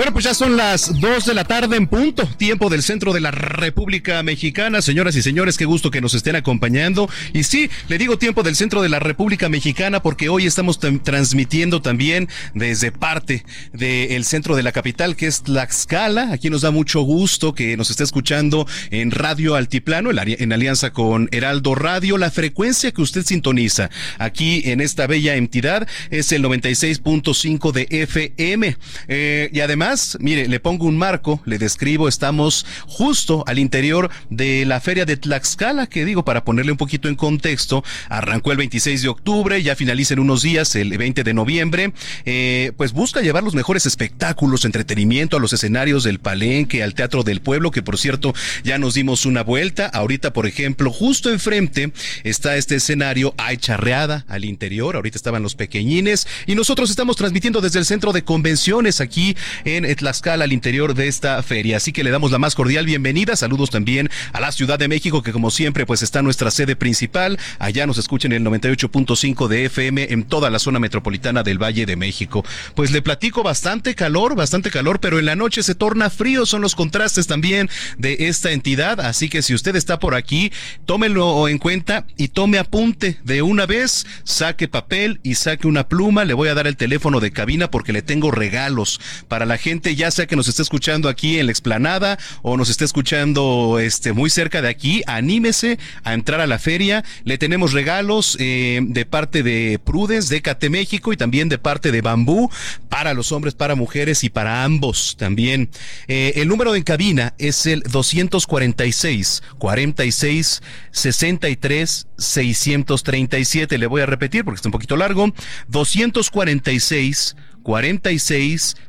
Bueno, pues ya son las 2 de la tarde en punto, tiempo del centro de la República Mexicana. Señoras y señores, qué gusto que nos estén acompañando. Y sí, le digo tiempo del centro de la República Mexicana porque hoy estamos tam- transmitiendo también desde parte del centro de la capital, que es Tlaxcala. Aquí nos da mucho gusto que nos esté escuchando en Radio Altiplano, en alianza con Heraldo Radio. La frecuencia que usted sintoniza aquí en esta bella entidad es el 96.5 de FM. Eh, y además, mire, le pongo un marco, le describo, estamos justo al interior de la feria de Tlaxcala, que digo, para ponerle un poquito en contexto, arrancó el 26 de octubre, ya finaliza en unos días, el 20 de noviembre, eh, pues busca llevar los mejores espectáculos, entretenimiento a los escenarios del Palenque, al Teatro del Pueblo, que por cierto ya nos dimos una vuelta. Ahorita, por ejemplo, justo enfrente está este escenario, hay charreada al interior, ahorita estaban los pequeñines, y nosotros estamos transmitiendo desde el centro de convenciones aquí Tlaxcala, al interior de esta feria. Así que le damos la más cordial bienvenida. Saludos también a la Ciudad de México, que como siempre, pues está nuestra sede principal. Allá nos escuchan en el 98.5 de FM en toda la zona metropolitana del Valle de México. Pues le platico bastante calor, bastante calor, pero en la noche se torna frío. Son los contrastes también de esta entidad. Así que si usted está por aquí, tómelo en cuenta y tome apunte de una vez. Saque papel y saque una pluma. Le voy a dar el teléfono de cabina porque le tengo regalos para la gente, ya sea que nos esté escuchando aquí en la explanada o nos esté escuchando este muy cerca de aquí. Anímese a entrar a la feria. Le tenemos regalos eh, de parte de Prudes, de Cate México y también de parte de Bambú para los hombres, para mujeres y para ambos también. Eh, el número en cabina es el 246 46 63 637. Le voy a repetir porque está un poquito largo. 246 46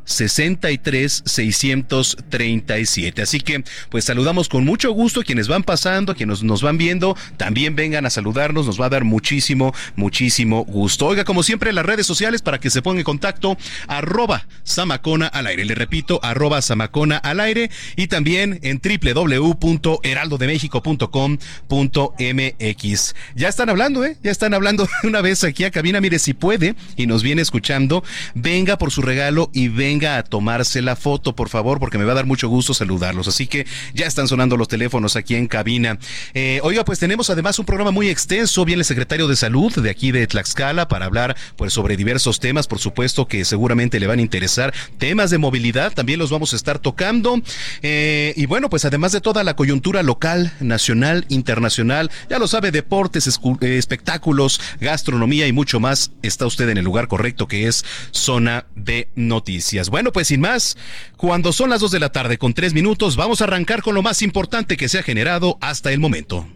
63 637. Así que, pues saludamos con mucho gusto quienes van pasando, quienes nos van viendo. También vengan a saludarnos, nos va a dar muchísimo, muchísimo gusto. Oiga, como siempre, las redes sociales para que se ponga en contacto, arroba Samacona al aire. Le repito, arroba Samacona al aire y también en www.heraldodemexico.com.mx. Ya están hablando, ¿eh? Ya están hablando una vez aquí a cabina. Mire, si puede y nos viene escuchando, venga por su regalo y venga a tomarse la foto, por favor, porque me va a dar mucho gusto saludarlos. Así que ya están sonando los teléfonos aquí en cabina. Eh, oiga, pues tenemos además un programa muy extenso. Viene el secretario de Salud de aquí de Tlaxcala para hablar pues sobre diversos temas, por supuesto que seguramente le van a interesar. Temas de movilidad también los vamos a estar tocando. Eh, y bueno, pues además de toda la coyuntura local, nacional, internacional, ya lo sabe, deportes, eh, espectáculos, gastronomía y mucho más, está usted en el lugar correcto que es Zona de Noticias. Bueno, pues sin más, cuando son las 2 de la tarde con 3 minutos, vamos a arrancar con lo más importante que se ha generado hasta el momento.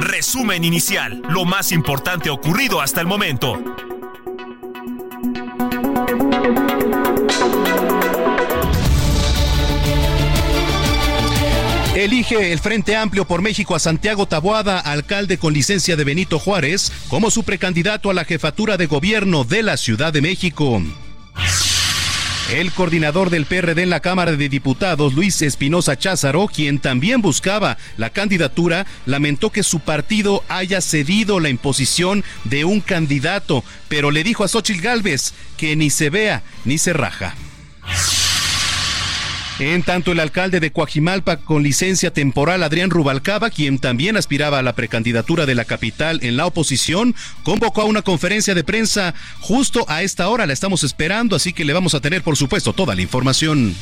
Resumen inicial, lo más importante ocurrido hasta el momento. Elige el Frente Amplio por México a Santiago Taboada, alcalde con licencia de Benito Juárez, como su precandidato a la jefatura de gobierno de la Ciudad de México. El coordinador del PRD en la Cámara de Diputados, Luis Espinosa Cházaro, quien también buscaba la candidatura, lamentó que su partido haya cedido la imposición de un candidato, pero le dijo a Xochitl Gálvez que ni se vea ni se raja. En tanto, el alcalde de Coajimalpa con licencia temporal, Adrián Rubalcaba, quien también aspiraba a la precandidatura de la capital en la oposición, convocó a una conferencia de prensa justo a esta hora. La estamos esperando, así que le vamos a tener, por supuesto, toda la información.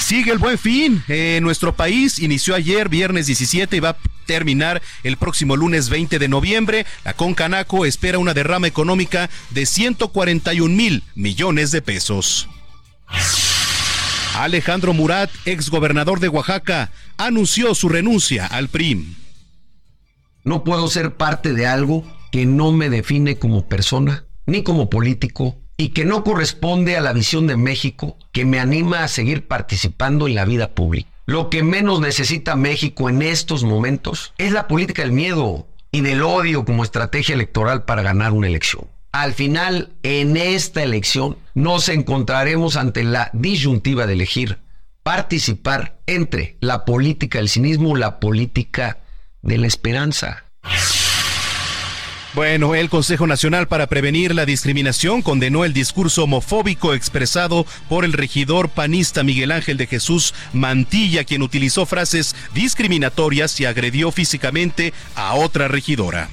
Sigue el buen fin. nuestro país inició ayer, viernes 17, y va a terminar el próximo lunes 20 de noviembre. La Concanaco espera una derrama económica de 141 mil millones de pesos. Alejandro Murat, exgobernador de Oaxaca, anunció su renuncia al PRIM. No puedo ser parte de algo que no me define como persona ni como político y que no corresponde a la visión de México que me anima a seguir participando en la vida pública. Lo que menos necesita México en estos momentos es la política del miedo y del odio como estrategia electoral para ganar una elección. Al final, en esta elección, nos encontraremos ante la disyuntiva de elegir participar entre la política del cinismo la política de la esperanza. Bueno, el Consejo Nacional para Prevenir la Discriminación condenó el discurso homofóbico expresado por el regidor panista Miguel Ángel de Jesús Mantilla, quien utilizó frases discriminatorias y agredió físicamente a otra regidora.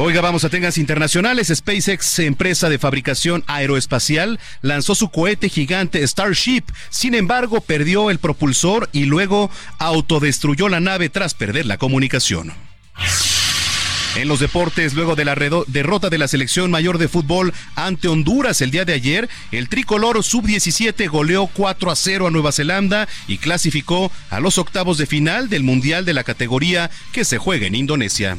Oiga, vamos a temas internacionales. SpaceX, empresa de fabricación aeroespacial, lanzó su cohete gigante Starship. Sin embargo, perdió el propulsor y luego autodestruyó la nave tras perder la comunicación. En los deportes, luego de la derrota de la selección mayor de fútbol ante Honduras el día de ayer, el tricolor sub-17 goleó 4 a 0 a Nueva Zelanda y clasificó a los octavos de final del Mundial de la categoría que se juega en Indonesia.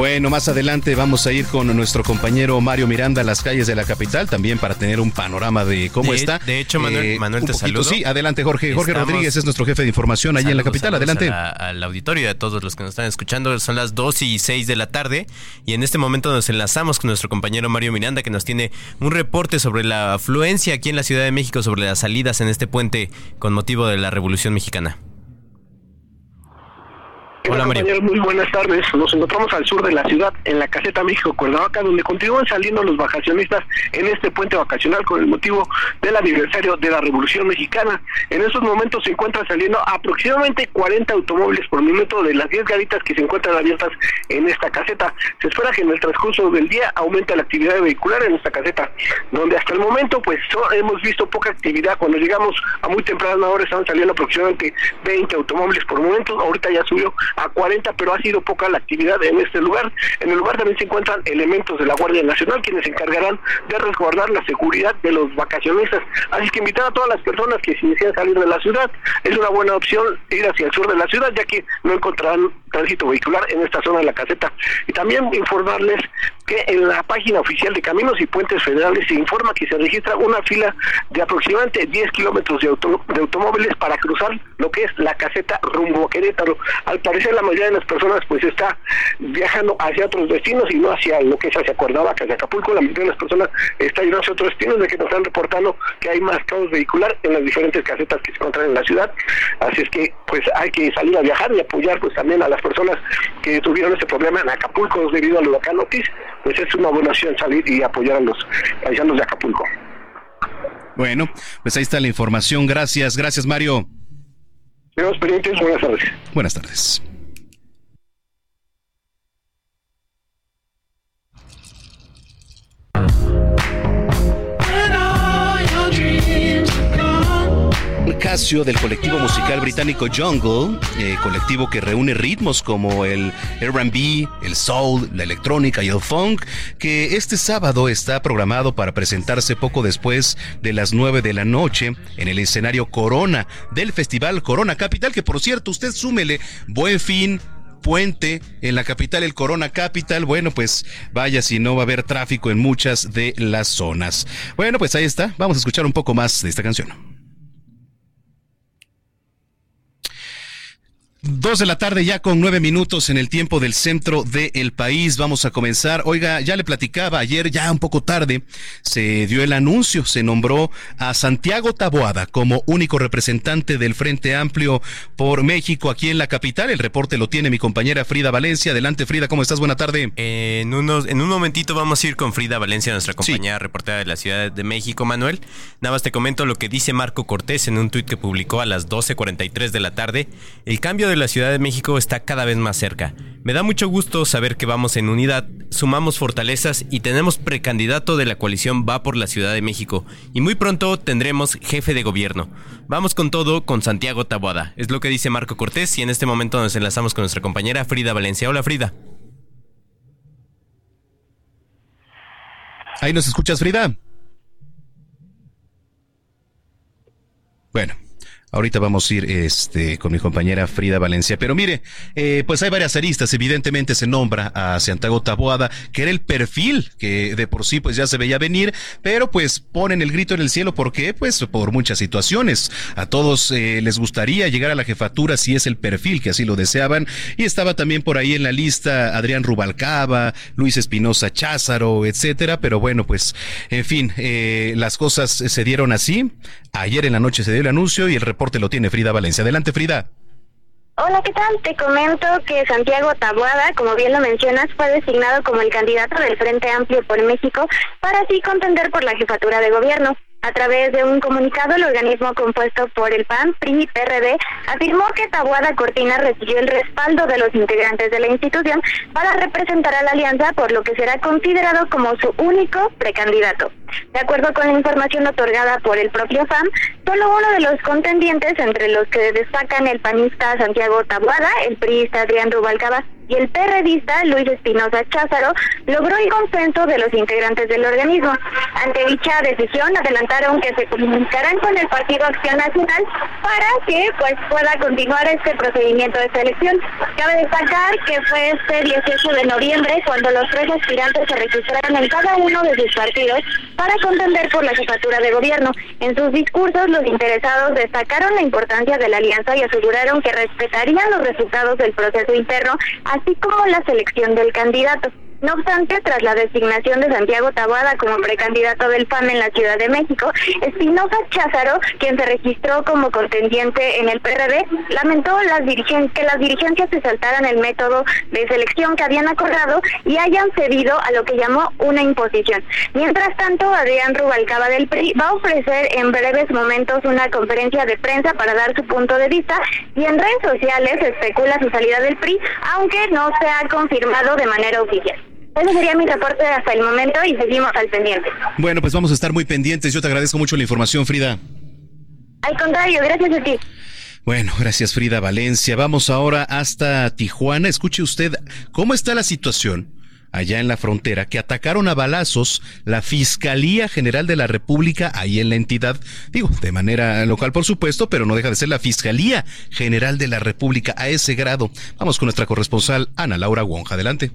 Bueno, más adelante vamos a ir con nuestro compañero Mario Miranda a las calles de la capital, también para tener un panorama de cómo está. De hecho, Manuel, eh, Manuel te saludo. Sí, adelante Jorge. Jorge Rodríguez es nuestro jefe de información allí en la capital. Adelante. al auditorio y a todos los que nos están escuchando. Son las 2 y 6 de la tarde y en este momento nos enlazamos con nuestro compañero Mario Miranda que nos tiene un reporte sobre la afluencia aquí en la Ciudad de México, sobre las salidas en este puente con motivo de la Revolución Mexicana. Hola, compañeros, muy buenas tardes. Nos encontramos al sur de la ciudad, en la caseta México Cuernavaca, donde continúan saliendo los vacacionistas en este puente vacacional con el motivo del aniversario de la Revolución Mexicana. En estos momentos se encuentran saliendo aproximadamente 40 automóviles por minuto de las 10 garitas que se encuentran abiertas en esta caseta. Se espera que en el transcurso del día aumente la actividad vehicular en esta caseta, donde hasta el momento pues hemos visto poca actividad. Cuando llegamos a muy temprana hora estaban saliendo aproximadamente 20 automóviles por momento. Ahorita ya subió a 40, pero ha sido poca la actividad en este lugar. En el lugar también se encuentran elementos de la Guardia Nacional quienes se encargarán de resguardar la seguridad de los vacacionistas. Así que invitar a todas las personas que si desean salir de la ciudad, es una buena opción ir hacia el sur de la ciudad, ya que no encontrarán tránsito vehicular en esta zona de la caseta. Y también informarles que en la página oficial de Caminos y Puentes Federales se informa que se registra una fila de aproximadamente 10 kilómetros de, de automóviles para cruzar lo que es la caseta rumbo a Querétaro. Al parecer la mayoría de las personas pues está viajando hacia otros destinos y no hacia lo que es hacia Cuernavaca, hacia Acapulco. La mayoría de las personas está yendo hacia otros destinos de que nos están reportando que hay más caos vehicular en las diferentes casetas que se encuentran en la ciudad. Así es que pues hay que salir a viajar y apoyar pues también a las personas que tuvieron este problema en Acapulco debido al huracán Otis. Pues es una buena opción salir y apoyar a los paisanos de Acapulco. Bueno, pues ahí está la información. Gracias, gracias Mario. Buenas tardes. Buenas tardes. Casio del colectivo musical británico Jungle, eh, colectivo que reúne ritmos como el RB, el soul, la electrónica y el funk, que este sábado está programado para presentarse poco después de las 9 de la noche en el escenario Corona del Festival Corona Capital, que por cierto, usted súmele buen fin, puente en la capital, el Corona Capital. Bueno, pues vaya si no va a haber tráfico en muchas de las zonas. Bueno, pues ahí está. Vamos a escuchar un poco más de esta canción. Dos de la tarde ya con nueve minutos en el tiempo del centro del país. Vamos a comenzar. Oiga, ya le platicaba ayer, ya un poco tarde, se dio el anuncio, se nombró a Santiago Taboada como único representante del Frente Amplio por México aquí en la capital. El reporte lo tiene mi compañera Frida Valencia. Adelante, Frida, ¿cómo estás? Buena tarde. en, unos, en un momentito vamos a ir con Frida Valencia, nuestra compañera reportera de la Ciudad de México, Manuel. Nada más te comento lo que dice Marco Cortés en un tuit que publicó a las 12.43 de la tarde. El cambio de la Ciudad de México está cada vez más cerca. Me da mucho gusto saber que vamos en unidad, sumamos fortalezas y tenemos precandidato de la coalición Va por la Ciudad de México. Y muy pronto tendremos jefe de gobierno. Vamos con todo con Santiago Taboada. Es lo que dice Marco Cortés y en este momento nos enlazamos con nuestra compañera Frida Valencia. Hola Frida. Ahí nos escuchas, Frida. Bueno, Ahorita vamos a ir este, con mi compañera Frida Valencia. Pero mire, eh, pues hay varias aristas. Evidentemente se nombra a Santiago Taboada, que era el perfil que de por sí pues ya se veía venir, pero pues ponen el grito en el cielo. ¿Por qué? Pues por muchas situaciones. A todos eh, les gustaría llegar a la jefatura si es el perfil que así lo deseaban. Y estaba también por ahí en la lista Adrián Rubalcaba, Luis Espinosa Cházaro, etcétera. Pero bueno, pues, en fin, eh, las cosas se dieron así. Ayer en la noche se dio el anuncio y el reporte lo tiene Frida Valencia. Adelante, Frida. Hola, ¿qué tal? Te comento que Santiago Taboada, como bien lo mencionas, fue designado como el candidato del Frente Amplio por México para así contender por la jefatura de gobierno. A través de un comunicado, el organismo compuesto por el PAN, PRI PRD afirmó que Tabuada Cortina recibió el respaldo de los integrantes de la institución para representar a la alianza, por lo que será considerado como su único precandidato. De acuerdo con la información otorgada por el propio FAM, solo uno de los contendientes, entre los que destacan el panista Santiago Tabuada, el priista Adrián Rubalcaba y el perredista Luis Espinosa Cházaro logró el consenso de los integrantes del organismo. Ante dicha decisión adelantaron que se comunicarán con el Partido Acción Nacional para que pues pueda continuar este procedimiento de selección. Cabe destacar que fue este 18 de noviembre cuando los tres aspirantes se registraron en cada uno de sus partidos para contender por la jefatura de gobierno. En sus discursos los interesados destacaron la importancia de la alianza y aseguraron que respetarían los resultados del proceso interno así como la selección del candidato. No obstante, tras la designación de Santiago Tabada como precandidato del PAN en la Ciudad de México, Espinosa Cházaro, quien se registró como contendiente en el PRD, lamentó las que las dirigencias se saltaran el método de selección que habían acordado y hayan cedido a lo que llamó una imposición. Mientras tanto, Adrián Rubalcaba del PRI va a ofrecer en breves momentos una conferencia de prensa para dar su punto de vista y en redes sociales especula su salida del PRI, aunque no se ha confirmado de manera oficial. Ese sería mi reporte hasta el momento y seguimos al pendiente. Bueno, pues vamos a estar muy pendientes. Yo te agradezco mucho la información, Frida. Al contrario, gracias a ti. Bueno, gracias Frida Valencia. Vamos ahora hasta Tijuana. Escuche usted cómo está la situación allá en la frontera que atacaron a balazos la Fiscalía General de la República ahí en la entidad, digo, de manera local por supuesto, pero no deja de ser la Fiscalía General de la República a ese grado. Vamos con nuestra corresponsal Ana Laura Wonja. Adelante.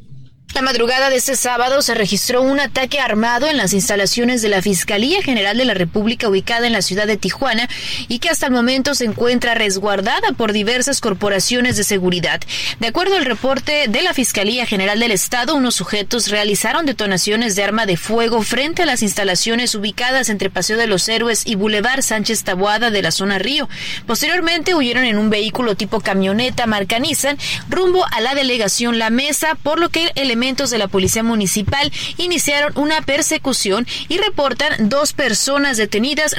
La madrugada de este sábado se registró un ataque armado en las instalaciones de la Fiscalía General de la República ubicada en la ciudad de Tijuana y que hasta el momento se encuentra resguardada por diversas corporaciones de seguridad. De acuerdo al reporte de la Fiscalía General del Estado, unos sujetos realizaron detonaciones de arma de fuego frente a las instalaciones ubicadas entre Paseo de los Héroes y Boulevard Sánchez Taboada de la zona Río. Posteriormente huyeron en un vehículo tipo camioneta marca Nissan rumbo a la delegación La Mesa, por lo que el elementos de la Policía Municipal iniciaron una persecución y reportan dos personas detenidas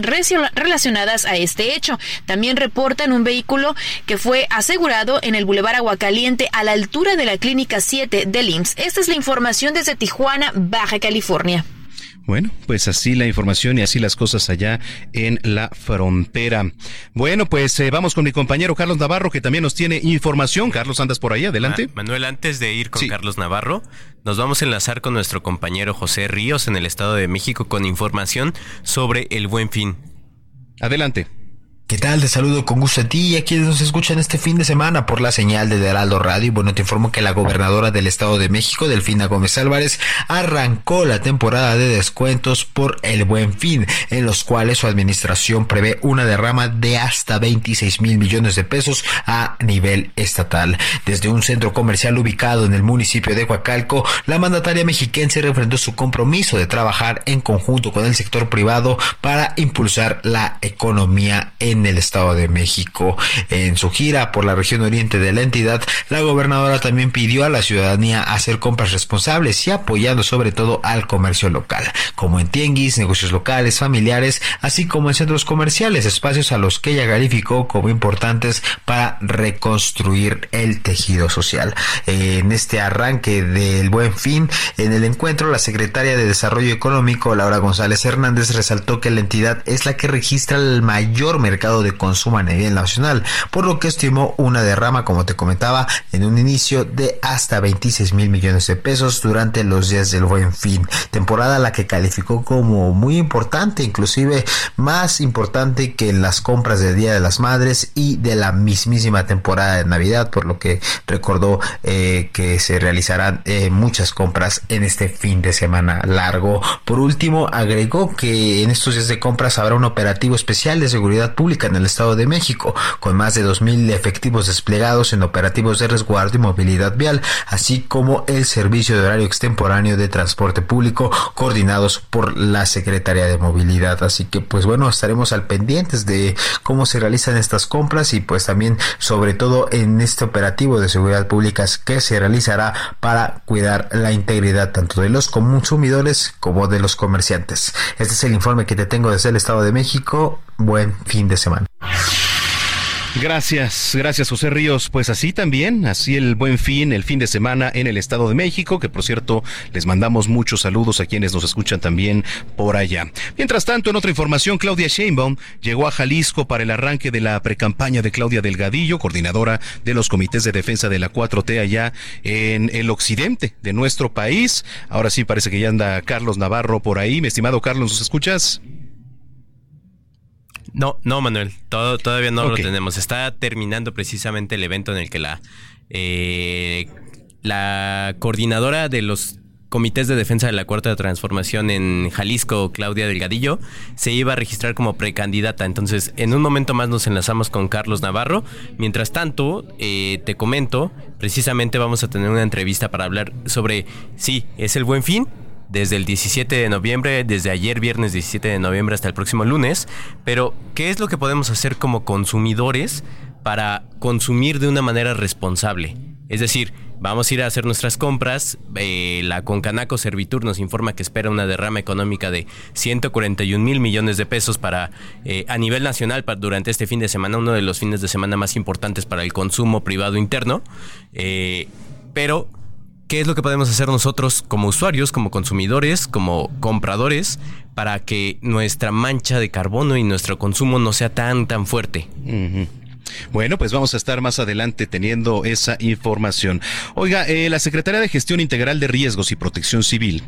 relacionadas a este hecho. También reportan un vehículo que fue asegurado en el Boulevard Aguacaliente a la altura de la Clínica 7 del IMSS. Esta es la información desde Tijuana, Baja California. Bueno, pues así la información y así las cosas allá en la frontera. Bueno, pues eh, vamos con mi compañero Carlos Navarro que también nos tiene información. Carlos, andas por ahí, adelante. Manuel, antes de ir con Carlos Navarro, nos vamos a enlazar con nuestro compañero José Ríos en el Estado de México con información sobre el buen fin. Adelante. ¿Qué tal? Te saludo con gusto a ti y a quienes nos escuchan este fin de semana por la señal de Heraldo Radio. Y bueno, te informo que la gobernadora del Estado de México, Delfina Gómez Álvarez, arrancó la temporada de descuentos por el buen fin, en los cuales su administración prevé una derrama de hasta 26 mil millones de pesos a nivel estatal. Desde un centro comercial ubicado en el municipio de Coacalco, la mandataria mexiquense refrendó su compromiso de trabajar en conjunto con el sector privado para impulsar la economía en en el Estado de México. En su gira por la región oriente de la entidad, la gobernadora también pidió a la ciudadanía hacer compras responsables y apoyando sobre todo al comercio local, como en tianguis, negocios locales, familiares, así como en centros comerciales, espacios a los que ella calificó como importantes para reconstruir el tejido social. En este arranque del buen fin, en el encuentro, la secretaria de Desarrollo Económico, Laura González Hernández, resaltó que la entidad es la que registra el mayor mercado de consumo a nivel nacional, por lo que estimó una derrama, como te comentaba, en un inicio de hasta 26 mil millones de pesos durante los días del buen fin, temporada la que calificó como muy importante, inclusive más importante que las compras del Día de las Madres y de la mismísima temporada de Navidad, por lo que recordó eh, que se realizarán eh, muchas compras en este fin de semana largo. Por último, agregó que en estos días de compras habrá un operativo especial de seguridad pública en el Estado de México, con más de 2.000 efectivos desplegados en operativos de resguardo y movilidad vial, así como el servicio de horario extemporáneo de transporte público coordinados por la Secretaría de Movilidad. Así que pues bueno, estaremos al pendientes de cómo se realizan estas compras y pues también sobre todo en este operativo de seguridad pública que se realizará para cuidar la integridad tanto de los consumidores como de los comerciantes. Este es el informe que te tengo desde el Estado de México. Buen fin de semana. Gracias, gracias José Ríos. Pues así también, así el buen fin, el fin de semana en el Estado de México, que por cierto les mandamos muchos saludos a quienes nos escuchan también por allá. Mientras tanto, en otra información, Claudia Sheinbaum llegó a Jalisco para el arranque de la precampaña de Claudia Delgadillo, coordinadora de los comités de defensa de la 4T allá en el occidente de nuestro país. Ahora sí parece que ya anda Carlos Navarro por ahí. Mi estimado Carlos, ¿nos escuchas? No, no, Manuel, todo, todavía no lo tenemos. Está terminando precisamente el evento en el que la, eh, la coordinadora de los comités de defensa de la Cuarta Transformación en Jalisco, Claudia Delgadillo, se iba a registrar como precandidata. Entonces, en un momento más nos enlazamos con Carlos Navarro. Mientras tanto, eh, te comento, precisamente vamos a tener una entrevista para hablar sobre, sí, es el buen fin, desde el 17 de noviembre, desde ayer viernes 17 de noviembre hasta el próximo lunes, pero ¿qué es lo que podemos hacer como consumidores para consumir de una manera responsable? Es decir, vamos a ir a hacer nuestras compras. Eh, la Concanaco Servitur nos informa que espera una derrama económica de 141 mil millones de pesos para eh, a nivel nacional para, durante este fin de semana, uno de los fines de semana más importantes para el consumo privado interno. Eh, pero ¿Qué es lo que podemos hacer nosotros como usuarios, como consumidores, como compradores, para que nuestra mancha de carbono y nuestro consumo no sea tan, tan fuerte? Bueno, pues vamos a estar más adelante teniendo esa información. Oiga, eh, la Secretaría de Gestión Integral de Riesgos y Protección Civil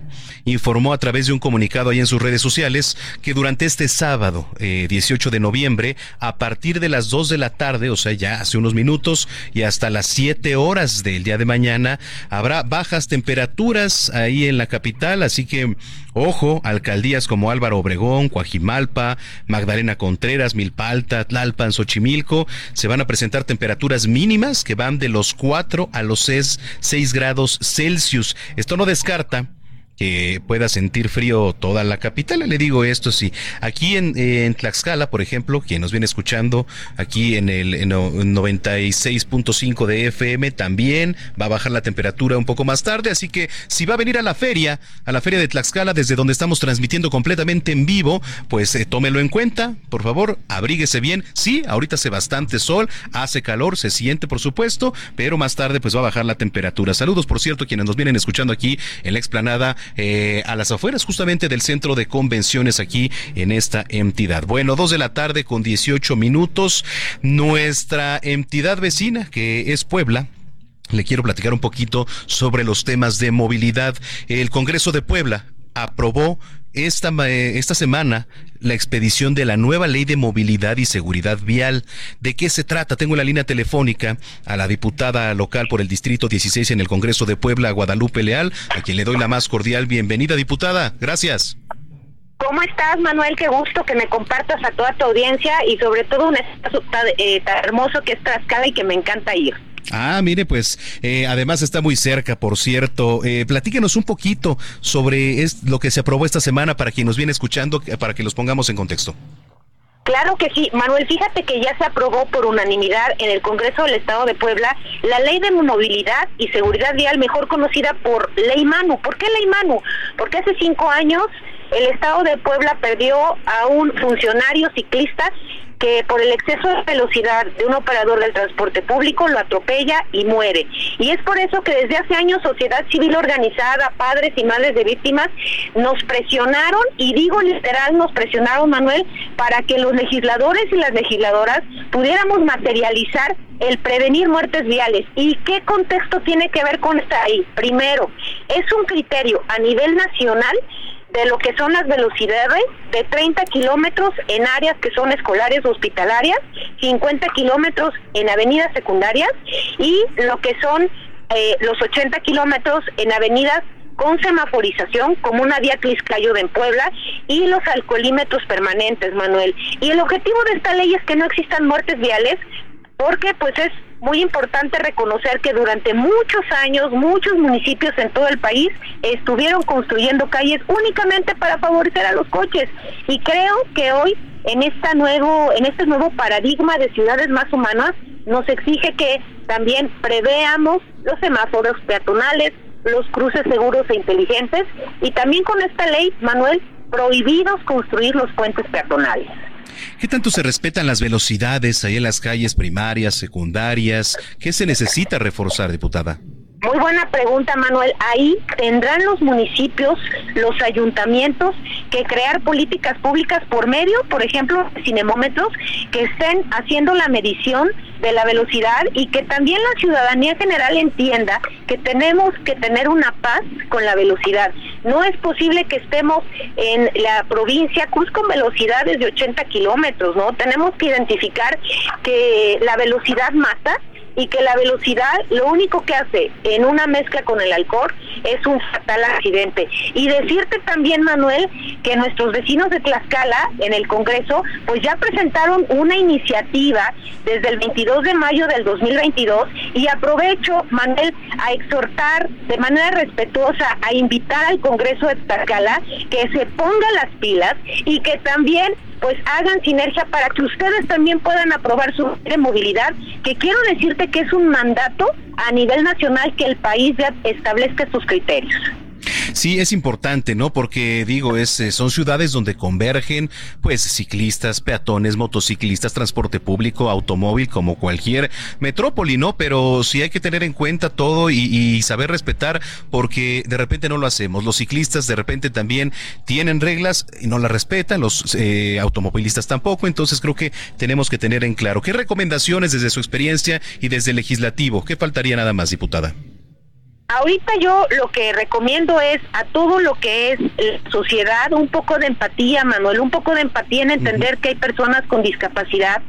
informó a través de un comunicado ahí en sus redes sociales que durante este sábado, 18 eh, de noviembre, a partir de las 2 de la tarde, o sea, ya hace unos minutos, y hasta las 7 horas del día de mañana, habrá bajas temperaturas ahí en la capital, así que Ojo, alcaldías como Álvaro Obregón, Coajimalpa, Magdalena Contreras, Milpalta, Tlalpan, Xochimilco, se van a presentar temperaturas mínimas que van de los 4 a los 6 grados Celsius. Esto no descarta que pueda sentir frío toda la capital. Le digo esto, sí. Aquí en, en Tlaxcala, por ejemplo, quien nos viene escuchando aquí en el 96.5 de FM, también va a bajar la temperatura un poco más tarde. Así que si va a venir a la feria, a la feria de Tlaxcala, desde donde estamos transmitiendo completamente en vivo, pues eh, tómelo en cuenta, por favor, abríguese bien. Sí, ahorita hace bastante sol, hace calor, se siente, por supuesto, pero más tarde pues va a bajar la temperatura. Saludos, por cierto, quienes nos vienen escuchando aquí en la explanada eh, a las afueras justamente del centro de convenciones aquí en esta entidad. Bueno, dos de la tarde con 18 minutos. Nuestra entidad vecina, que es Puebla, le quiero platicar un poquito sobre los temas de movilidad. El Congreso de Puebla aprobó esta, eh, esta semana la expedición de la nueva ley de movilidad y seguridad vial. ¿De qué se trata? Tengo la línea telefónica a la diputada local por el Distrito 16 en el Congreso de Puebla, Guadalupe Leal, a quien le doy la más cordial bienvenida, diputada. Gracias. ¿Cómo estás, Manuel? Qué gusto que me compartas a toda tu audiencia y sobre todo un espacio tan, eh, hermoso que es Tlaxcala y que me encanta ir. Ah, mire, pues eh, además está muy cerca, por cierto. Eh, platíquenos un poquito sobre lo que se aprobó esta semana para quien nos viene escuchando, para que los pongamos en contexto. Claro que sí, Manuel, fíjate que ya se aprobó por unanimidad en el Congreso del Estado de Puebla la Ley de Movilidad y Seguridad Vial, mejor conocida por Ley Manu. ¿Por qué Ley Manu? Porque hace cinco años el Estado de Puebla perdió a un funcionario ciclista que por el exceso de velocidad de un operador del transporte público lo atropella y muere. Y es por eso que desde hace años sociedad civil organizada, padres y madres de víctimas, nos presionaron, y digo literal, nos presionaron, Manuel, para que los legisladores y las legisladoras pudiéramos materializar el prevenir muertes viales. ¿Y qué contexto tiene que ver con esta ahí? Primero, es un criterio a nivel nacional de lo que son las velocidades de 30 kilómetros en áreas que son escolares hospitalarias, 50 kilómetros en avenidas secundarias y lo que son eh, los 80 kilómetros en avenidas con semaforización, como una vía Cliscayo en Puebla, y los alcoholímetros permanentes, Manuel. Y el objetivo de esta ley es que no existan muertes viales, porque pues es muy importante reconocer que durante muchos años muchos municipios en todo el país estuvieron construyendo calles únicamente para favorecer a los coches y creo que hoy en esta nuevo en este nuevo paradigma de ciudades más humanas nos exige que también preveamos los semáforos peatonales, los cruces seguros e inteligentes y también con esta ley, Manuel, prohibidos construir los puentes peatonales. ¿Qué tanto se respetan las velocidades ahí en las calles primarias, secundarias? ¿Qué se necesita reforzar, diputada? Muy buena pregunta, Manuel. Ahí tendrán los municipios, los ayuntamientos que crear políticas públicas por medio, por ejemplo, cinemómetros que estén haciendo la medición de la velocidad y que también la ciudadanía general entienda que tenemos que tener una paz con la velocidad. No es posible que estemos en la provincia Cruz con velocidades de 80 kilómetros, ¿no? Tenemos que identificar que la velocidad mata y que la velocidad lo único que hace en una mezcla con el alcohol es un fatal accidente. Y decirte también, Manuel, que nuestros vecinos de Tlaxcala en el Congreso pues ya presentaron una iniciativa desde el 22 de mayo del 2022 y aprovecho, Manuel, a exhortar de manera respetuosa, a invitar al Congreso de Tlaxcala que se ponga las pilas y que también pues hagan sinergia para que ustedes también puedan aprobar su de movilidad, que quiero decirte que es un mandato a nivel nacional que el país ya establezca sus criterios. Sí, es importante, ¿no? Porque digo, es, eh, son ciudades donde convergen, pues, ciclistas, peatones, motociclistas, transporte público, automóvil, como cualquier metrópoli, ¿no? Pero sí hay que tener en cuenta todo y, saber respetar, porque de repente no lo hacemos. Los ciclistas de repente también tienen reglas y no las respetan, los eh, automovilistas tampoco, entonces creo que tenemos que tener en claro. ¿Qué recomendaciones desde su experiencia y desde el legislativo? ¿Qué faltaría nada más, diputada? Ahorita yo lo que recomiendo es a todo lo que es la sociedad un poco de empatía, Manuel, un poco de empatía en entender que hay personas con discapacidad,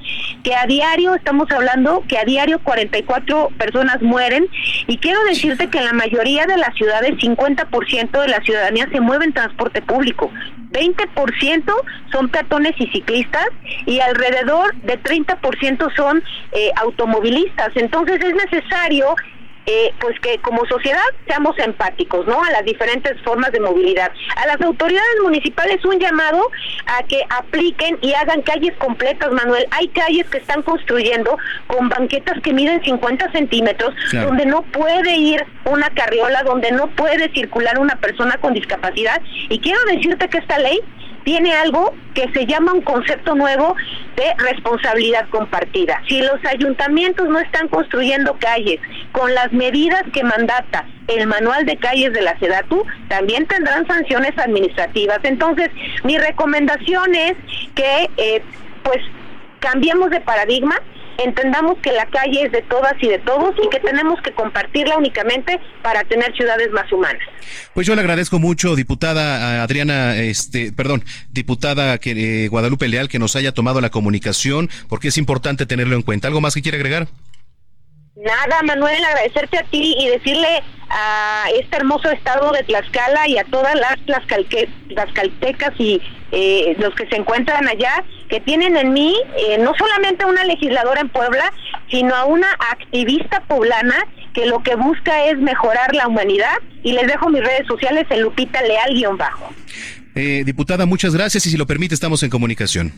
que a diario, estamos hablando que a diario 44 personas mueren y quiero decirte que en la mayoría de las ciudades 50% de la ciudadanía se mueve en transporte público. 20% son peatones y ciclistas y alrededor de 30% son eh, automovilistas. Entonces es necesario eh, pues que como sociedad seamos empáticos, ¿no? A las diferentes formas de movilidad. A las autoridades municipales un llamado a que apliquen y hagan calles completas, Manuel. Hay calles que están construyendo con banquetas que miden 50 centímetros, donde no puede ir una carriola, donde no puede circular una persona con discapacidad. Y quiero decirte que esta ley tiene algo que se llama un concepto nuevo de responsabilidad compartida. Si los ayuntamientos no están construyendo calles con las medidas que mandata el manual de calles de la SEDATU, también tendrán sanciones administrativas. Entonces, mi recomendación es que, eh, pues, cambiemos de paradigma entendamos que la calle es de todas y de todos y que tenemos que compartirla únicamente para tener ciudades más humanas. Pues yo le agradezco mucho, diputada Adriana, este, perdón, diputada que, eh, Guadalupe Leal, que nos haya tomado la comunicación, porque es importante tenerlo en cuenta. ¿Algo más que quiere agregar? Nada, Manuel, agradecerte a ti y decirle a este hermoso estado de Tlaxcala y a todas las tlaxcaltecas y eh, los que se encuentran allá, que tienen en mí eh, no solamente una legisladora en Puebla, sino a una activista poblana que lo que busca es mejorar la humanidad y les dejo mis redes sociales en Lupita Leal-bajo. Eh, diputada, muchas gracias y si lo permite estamos en comunicación.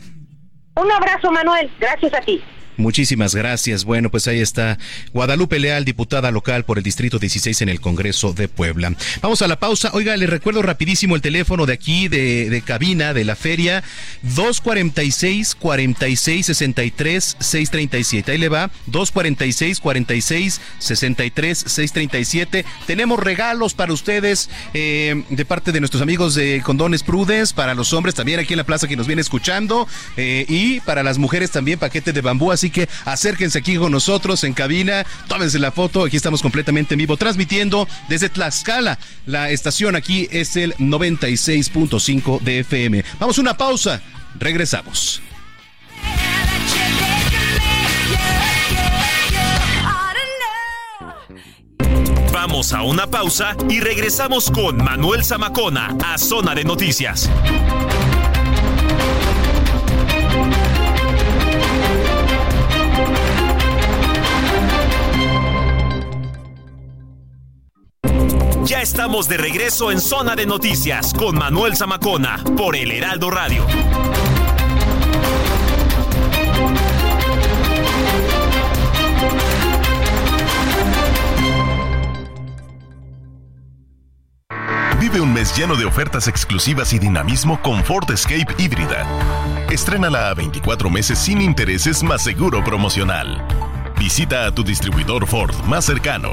Un abrazo, Manuel. Gracias a ti. Muchísimas gracias. Bueno, pues ahí está Guadalupe Leal, diputada local por el Distrito 16 en el Congreso de Puebla. Vamos a la pausa. Oiga, le recuerdo rapidísimo el teléfono de aquí, de, de cabina, de la feria, 246 46 63 637. Ahí le va, 246 46 63 637. Tenemos regalos para ustedes eh, de parte de nuestros amigos de Condones Prudes, para los hombres también aquí en la plaza que nos viene escuchando, eh, y para las mujeres también paquete de bambú Así que acérquense aquí con nosotros en cabina, tómense la foto. Aquí estamos completamente en vivo transmitiendo desde Tlaxcala. La estación aquí es el 96.5 de FM. Vamos a una pausa. Regresamos. Vamos a una pausa y regresamos con Manuel Zamacona a Zona de Noticias. Estamos de regreso en Zona de Noticias con Manuel Zamacona por el Heraldo Radio. Vive un mes lleno de ofertas exclusivas y dinamismo con Ford Escape híbrida. Estrénala a 24 meses sin intereses más seguro promocional. Visita a tu distribuidor Ford más cercano.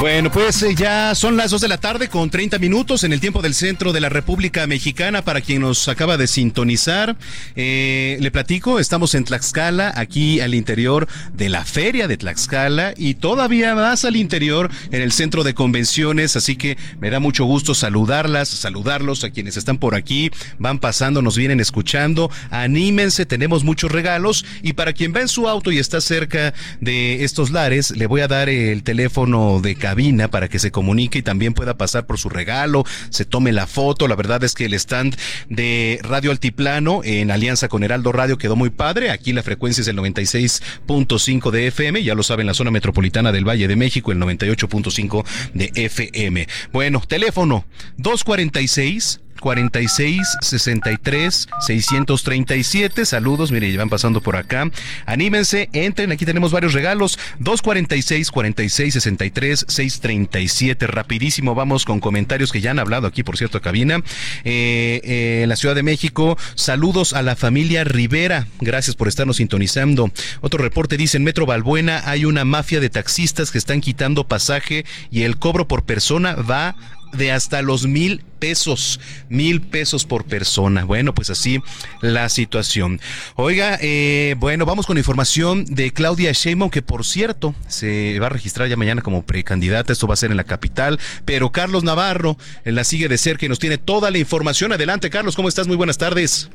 Bueno, pues eh, ya son las 2 de la tarde con 30 minutos en el tiempo del centro de la República Mexicana. Para quien nos acaba de sintonizar, eh, le platico, estamos en Tlaxcala, aquí al interior de la feria de Tlaxcala y todavía más al interior en el centro de convenciones. Así que me da mucho gusto saludarlas, saludarlos a quienes están por aquí, van pasando, nos vienen escuchando. Anímense, tenemos muchos regalos y para quien va en su auto y está cerca de estos lares, le voy a dar el teléfono de cabina para que se comunique y también pueda pasar por su regalo, se tome la foto. La verdad es que el stand de Radio Altiplano en alianza con Heraldo Radio quedó muy padre. Aquí la frecuencia es el 96.5 de FM, ya lo saben, la zona metropolitana del Valle de México, el 98.5 de FM. Bueno, teléfono 246 46 63 637. Saludos, mire, van pasando por acá. Anímense, entren, aquí tenemos varios regalos. 246 46 63 637. Rapidísimo, vamos con comentarios que ya han hablado aquí, por cierto, cabina. Eh, eh, en la Ciudad de México, saludos a la familia Rivera. Gracias por estarnos sintonizando. Otro reporte dice, en Metro Balbuena hay una mafia de taxistas que están quitando pasaje y el cobro por persona va de hasta los mil pesos, mil pesos por persona. Bueno, pues así la situación. Oiga, eh, bueno, vamos con información de Claudia Sheinbaum, que por cierto se va a registrar ya mañana como precandidata. Esto va a ser en la capital, pero Carlos Navarro la sigue de cerca y nos tiene toda la información. Adelante, Carlos, ¿cómo estás? Muy buenas tardes.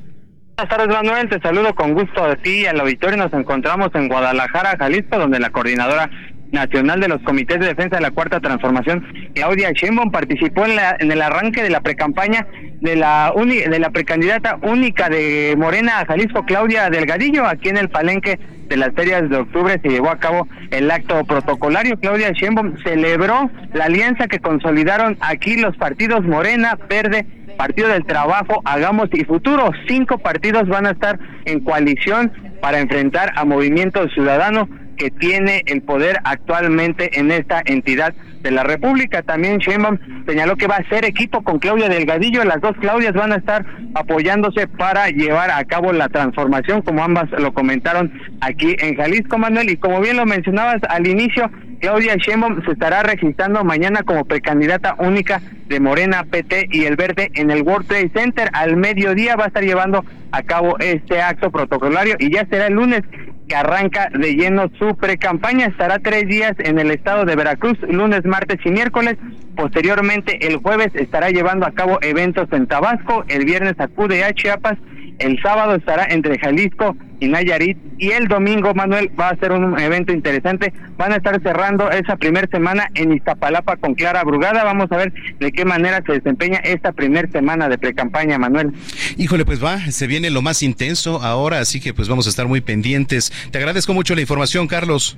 Buenas tardes, Manuel. Te saludo con gusto a ti y al auditorio. Nos encontramos en Guadalajara, Jalisco, donde la coordinadora nacional de los comités de defensa de la cuarta transformación, Claudia Sheinbaum participó en, la, en el arranque de la precampaña de la de la precandidata única de Morena a Jalisco, Claudia Delgadillo, aquí en el palenque de las ferias de octubre se llevó a cabo el acto protocolario. Claudia Sheinbaum celebró la alianza que consolidaron aquí los partidos Morena, Verde Partido del Trabajo, Hagamos y Futuro. Cinco partidos van a estar en coalición para enfrentar a Movimiento Ciudadano que tiene el poder actualmente en esta entidad de la República. También Sheinbaum señaló que va a ser equipo con Claudia Delgadillo. Las dos Claudias van a estar apoyándose para llevar a cabo la transformación, como ambas lo comentaron aquí en Jalisco, Manuel. Y como bien lo mencionabas al inicio, Claudia Sheinbaum se estará registrando mañana como precandidata única de Morena, PT y El Verde en el World Trade Center. Al mediodía va a estar llevando a cabo este acto protocolario y ya será el lunes que arranca de lleno su pre-campaña. Estará tres días en el estado de Veracruz, lunes, martes y miércoles. Posteriormente, el jueves estará llevando a cabo eventos en Tabasco. El viernes acude a Chiapas. El sábado estará entre Jalisco y Nayarit. Y el domingo, Manuel, va a ser un evento interesante. Van a estar cerrando esa primera semana en Iztapalapa con Clara Brugada. Vamos a ver de qué manera se desempeña esta primera semana de pre-campaña, Manuel. Híjole, pues va, se viene lo más intenso ahora, así que pues vamos a estar muy pendientes. Te agradezco mucho la información, Carlos.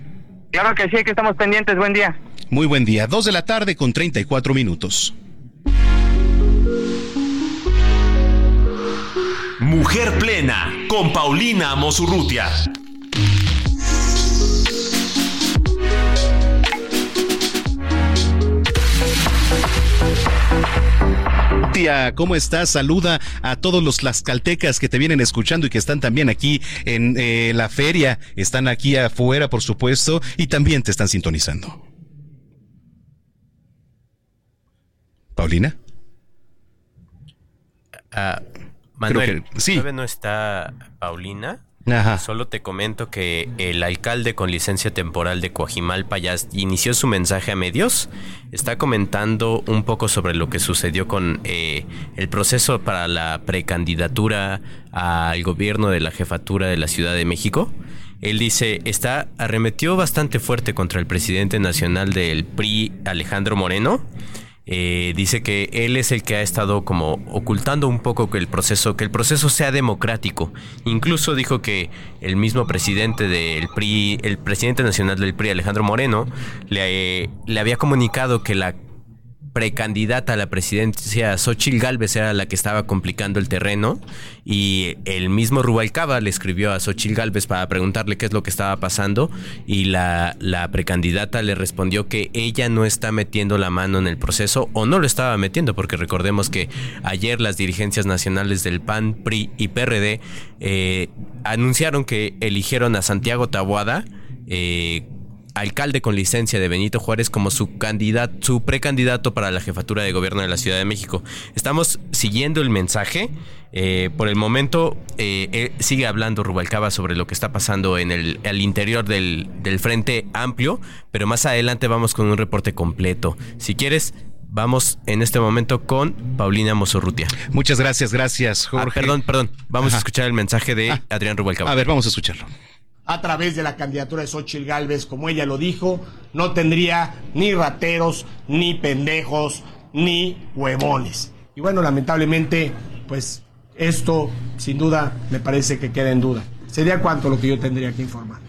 Claro que sí, que estamos pendientes. Buen día. Muy buen día. Dos de la tarde con 34 minutos. Mujer Plena con Paulina Mosurrutia. Tía, ¿cómo estás? Saluda a todos los tlaxcaltecas que te vienen escuchando y que están también aquí en eh, la feria. Están aquí afuera, por supuesto, y también te están sintonizando. Paulina. Ah, Manuel, sí. no está Paulina. Ajá. Solo te comento que el alcalde con licencia temporal de Coajimalpa ya inició su mensaje a medios. Está comentando un poco sobre lo que sucedió con eh, el proceso para la precandidatura al gobierno de la jefatura de la Ciudad de México. Él dice, está arremetió bastante fuerte contra el presidente nacional del PRI, Alejandro Moreno eh, dice que él es el que ha estado como ocultando un poco que el proceso, que el proceso sea democrático. Incluso dijo que el mismo presidente del PRI, el presidente nacional del PRI, Alejandro Moreno, le, le había comunicado que la precandidata a la presidencia, Xochil Gálvez, era la que estaba complicando el terreno y el mismo Rubalcaba le escribió a Xochil Gálvez para preguntarle qué es lo que estaba pasando y la, la precandidata le respondió que ella no está metiendo la mano en el proceso o no lo estaba metiendo porque recordemos que ayer las dirigencias nacionales del PAN, PRI y PRD eh, anunciaron que eligieron a Santiago Tabuada eh, alcalde con licencia de Benito Juárez como su candidato, su precandidato para la jefatura de gobierno de la Ciudad de México. Estamos siguiendo el mensaje. Eh, por el momento eh, sigue hablando Rubalcaba sobre lo que está pasando en el, interior del, Frente Amplio, pero más adelante vamos con un reporte completo. Si quieres, Vamos en este momento con Paulina Mosorrutia. Muchas gracias, gracias, ah, Jorge. perdón, perdón. Vamos a escuchar el mensaje de ah. Adrián Rubalcaba. A ver, vamos a escucharlo a través de la candidatura de Xochitl Galvez, como ella lo dijo, no tendría ni rateros, ni pendejos, ni huevones. Y bueno, lamentablemente, pues esto sin duda me parece que queda en duda. ¿Sería cuánto lo que yo tendría que informar?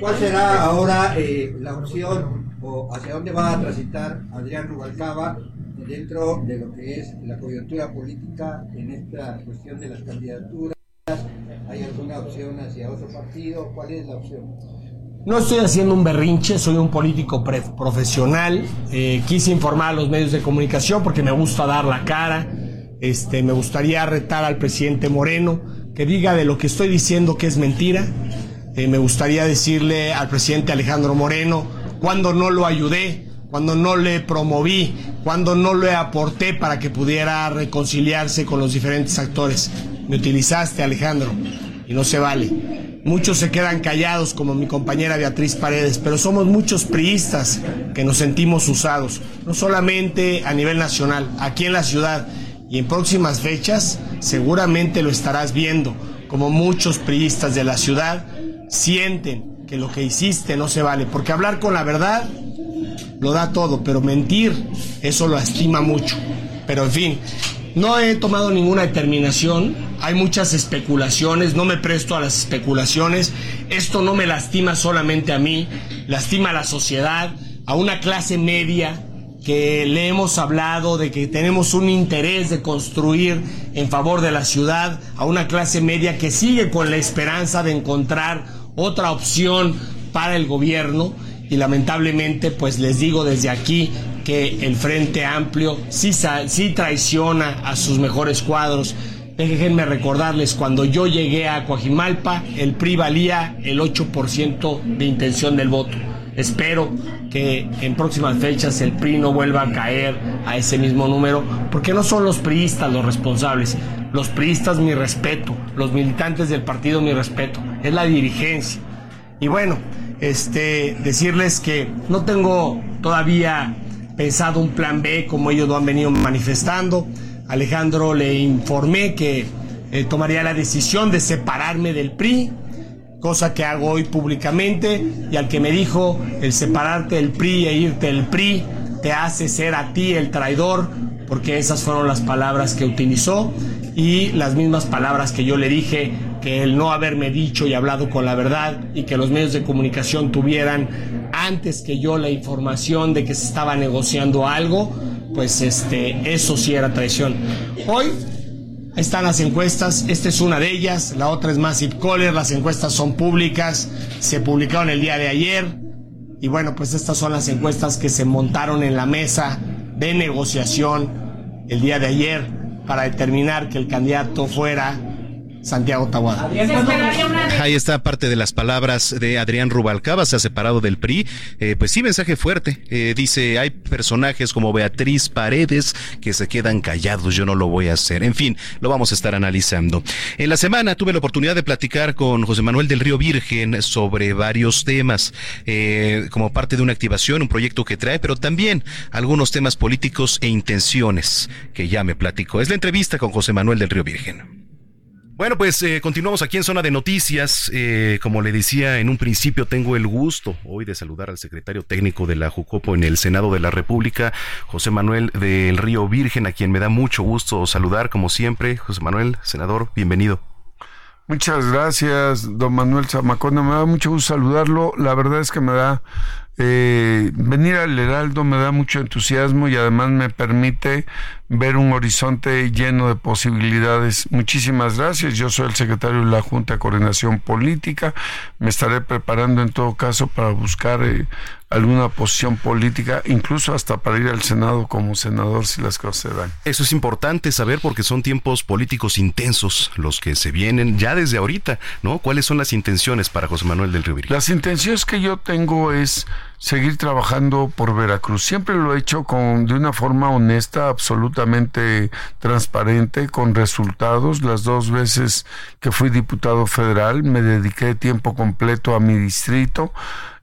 ¿Cuál será ahora eh, la opción o hacia dónde va a transitar Adrián Rubalcaba dentro de lo que es la coyuntura política en esta cuestión de las candidaturas? ¿Hay alguna opción hacia otro partido? ¿Cuál es la opción? No estoy haciendo un berrinche, soy un político profesional. Eh, quise informar a los medios de comunicación porque me gusta dar la cara. Este, me gustaría retar al presidente Moreno que diga de lo que estoy diciendo que es mentira. Eh, me gustaría decirle al presidente Alejandro Moreno cuando no lo ayudé, cuando no le promoví, cuando no le aporté para que pudiera reconciliarse con los diferentes actores. Me utilizaste, Alejandro, y no se vale. Muchos se quedan callados, como mi compañera Beatriz Paredes, pero somos muchos priistas que nos sentimos usados, no solamente a nivel nacional, aquí en la ciudad y en próximas fechas seguramente lo estarás viendo, como muchos priistas de la ciudad sienten que lo que hiciste no se vale, porque hablar con la verdad lo da todo, pero mentir, eso lo estima mucho. Pero en fin, no he tomado ninguna determinación, hay muchas especulaciones, no me presto a las especulaciones, esto no me lastima solamente a mí, lastima a la sociedad, a una clase media que le hemos hablado de que tenemos un interés de construir en favor de la ciudad a una clase media que sigue con la esperanza de encontrar otra opción para el gobierno y lamentablemente pues les digo desde aquí que el Frente Amplio sí, sí traiciona a sus mejores cuadros. Déjenme recordarles, cuando yo llegué a Coajimalpa, el PRI valía el 8% de intención del voto. Espero que en próximas fechas el PRI no vuelva a caer a ese mismo número, porque no son los priistas los responsables. Los priistas mi respeto, los militantes del partido mi respeto, es la dirigencia. Y bueno, este decirles que no tengo todavía pensado un plan B como ellos lo han venido manifestando. Alejandro le informé que eh, tomaría la decisión de separarme del PRI cosa que hago hoy públicamente, y al que me dijo, el separarte del PRI e irte del PRI te hace ser a ti el traidor, porque esas fueron las palabras que utilizó y las mismas palabras que yo le dije que el no haberme dicho y hablado con la verdad y que los medios de comunicación tuvieran antes que yo la información de que se estaba negociando algo, pues este eso sí era traición. Hoy están las encuestas, esta es una de ellas, la otra es Massive Caller, las encuestas son públicas, se publicaron el día de ayer y bueno, pues estas son las encuestas que se montaron en la mesa de negociación el día de ayer para determinar que el candidato fuera Santiago Tahuada. Ahí está parte de las palabras de Adrián Rubalcaba, se ha separado del PRI. Eh, pues sí, mensaje fuerte. Eh, dice, hay personajes como Beatriz Paredes que se quedan callados, yo no lo voy a hacer. En fin, lo vamos a estar analizando. En la semana tuve la oportunidad de platicar con José Manuel del Río Virgen sobre varios temas, eh, como parte de una activación, un proyecto que trae, pero también algunos temas políticos e intenciones que ya me platicó. Es la entrevista con José Manuel del Río Virgen. Bueno, pues eh, continuamos aquí en Zona de Noticias. Eh, como le decía en un principio, tengo el gusto hoy de saludar al secretario técnico de la Jucopo en el Senado de la República, José Manuel del Río Virgen, a quien me da mucho gusto saludar, como siempre. José Manuel, senador, bienvenido. Muchas gracias, don Manuel Zamacona. Me da mucho gusto saludarlo. La verdad es que me da eh, venir al Heraldo me da mucho entusiasmo y además me permite ver un horizonte lleno de posibilidades. Muchísimas gracias. Yo soy el secretario de la Junta de Coordinación Política. Me estaré preparando en todo caso para buscar eh, alguna posición política, incluso hasta para ir al Senado como senador si las cosas se dan. Eso es importante saber porque son tiempos políticos intensos los que se vienen ya desde ahorita, ¿no? ¿Cuáles son las intenciones para José Manuel del Río Las intenciones que yo tengo es seguir trabajando por Veracruz. Siempre lo he hecho con de una forma honesta, absolutamente transparente, con resultados. Las dos veces que fui diputado federal me dediqué tiempo completo a mi distrito,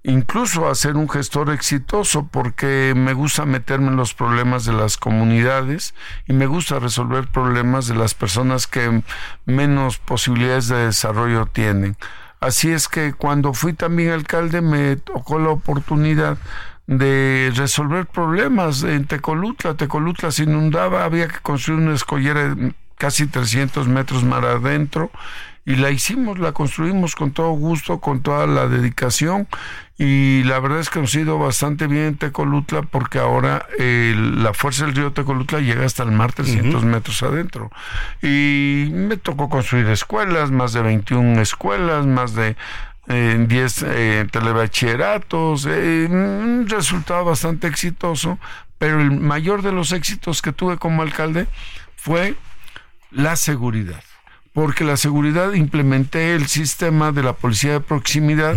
incluso a ser un gestor exitoso porque me gusta meterme en los problemas de las comunidades y me gusta resolver problemas de las personas que menos posibilidades de desarrollo tienen. Así es que cuando fui también alcalde me tocó la oportunidad de resolver problemas en Tecolutla. Tecolutla se inundaba, había que construir una escollera de casi 300 metros mar adentro y la hicimos, la construimos con todo gusto, con toda la dedicación y la verdad es que nos ha ido bastante bien en Tecolutla porque ahora la fuerza del río Tecolutla llega hasta el mar 300 metros adentro. Y me tocó construir escuelas, más de 21 escuelas, más de 10 eh, telebachilleratos, eh, un resultado bastante exitoso, pero el mayor de los éxitos que tuve como alcalde fue la seguridad porque la seguridad implementé el sistema de la policía de proximidad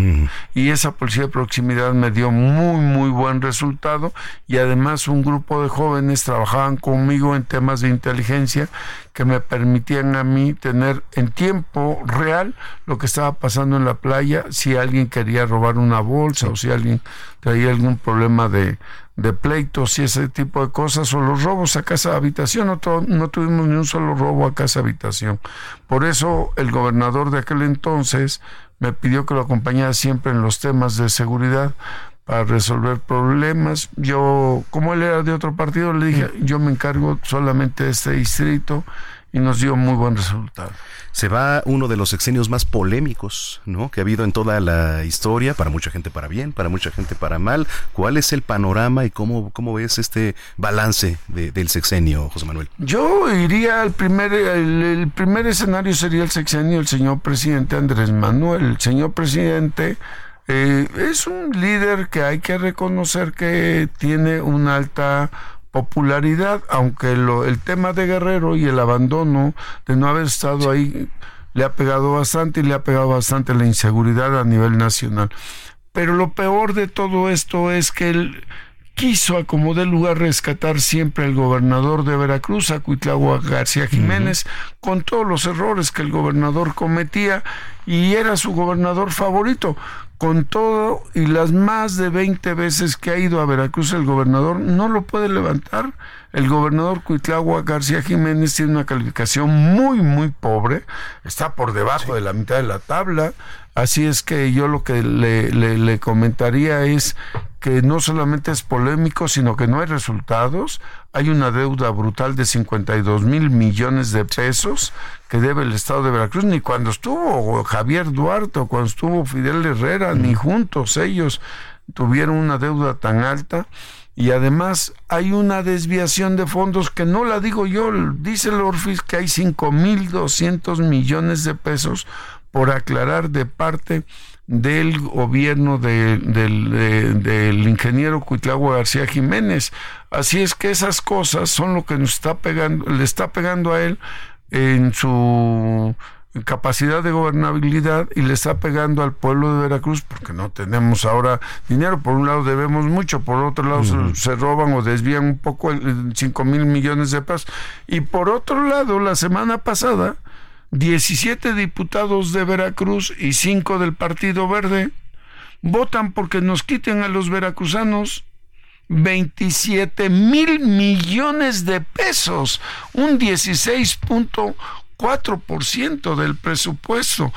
y esa policía de proximidad me dio muy muy buen resultado y además un grupo de jóvenes trabajaban conmigo en temas de inteligencia que me permitían a mí tener en tiempo real lo que estaba pasando en la playa, si alguien quería robar una bolsa o si alguien traía algún problema de, de pleitos y ese tipo de cosas, o los robos a casa de habitación, no, no tuvimos ni un solo robo a casa habitación. Por eso el gobernador de aquel entonces me pidió que lo acompañara siempre en los temas de seguridad para resolver problemas. Yo, como él era de otro partido, le dije, yo me encargo solamente de este distrito y nos dio muy buen resultado. Se va uno de los sexenios más polémicos, ¿no? Que ha habido en toda la historia, para mucha gente para bien, para mucha gente para mal. ¿Cuál es el panorama y cómo, cómo ves este balance del sexenio, José Manuel? Yo iría al primer, el, primer escenario sería el sexenio del señor presidente Andrés Manuel. El señor presidente eh, es un líder que hay que reconocer que tiene una alta popularidad, aunque lo, el tema de Guerrero y el abandono de no haber estado ahí le ha pegado bastante y le ha pegado bastante la inseguridad a nivel nacional. Pero lo peor de todo esto es que él quiso a como de lugar rescatar siempre al gobernador de Veracruz, a Cuitlagua García Jiménez, con todos los errores que el gobernador cometía y era su gobernador favorito con todo y las más de 20 veces que ha ido a Veracruz el gobernador, no lo puede levantar. El gobernador Cuitlagua García Jiménez tiene una calificación muy, muy pobre, está por debajo de la mitad de la tabla, así es que yo lo que le, le comentaría es que no solamente es polémico, sino que no hay resultados. Hay una deuda brutal de 52 mil millones de pesos que debe el Estado de Veracruz, ni cuando estuvo Javier Duarte o cuando estuvo Fidel Herrera, ni juntos ellos tuvieron una deuda tan alta. Y además hay una desviación de fondos que no la digo yo, dice el Orfis que hay 5.200 millones de pesos por aclarar de parte del gobierno del ingeniero Cuitlagua García Jiménez. Así es que esas cosas son lo que nos está pegando, le está pegando a él en su capacidad de gobernabilidad y le está pegando al pueblo de Veracruz porque no tenemos ahora dinero. Por un lado debemos mucho, por otro lado se, roban o desvían un poco el, 5 mil millones de pesos. Y por otro lado, la semana pasada 17 diputados de Veracruz y 5 del Partido Verde votan porque nos quiten a los veracruzanos 27 mil millones de pesos, un 16.4% del presupuesto.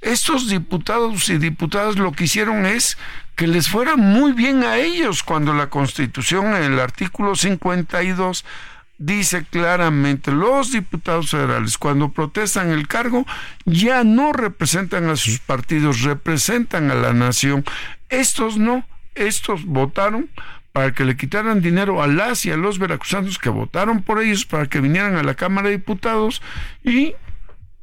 Estos diputados y diputadas lo que hicieron es que les fuera muy bien a ellos cuando la Constitución en el artículo 52 dice claramente, los diputados federales cuando protestan el cargo ya no representan a sus partidos, representan a la nación. Estos no, estos votaron para que le quitaran dinero a las y a los veracruzanos que votaron por ellos para que vinieran a la Cámara de Diputados y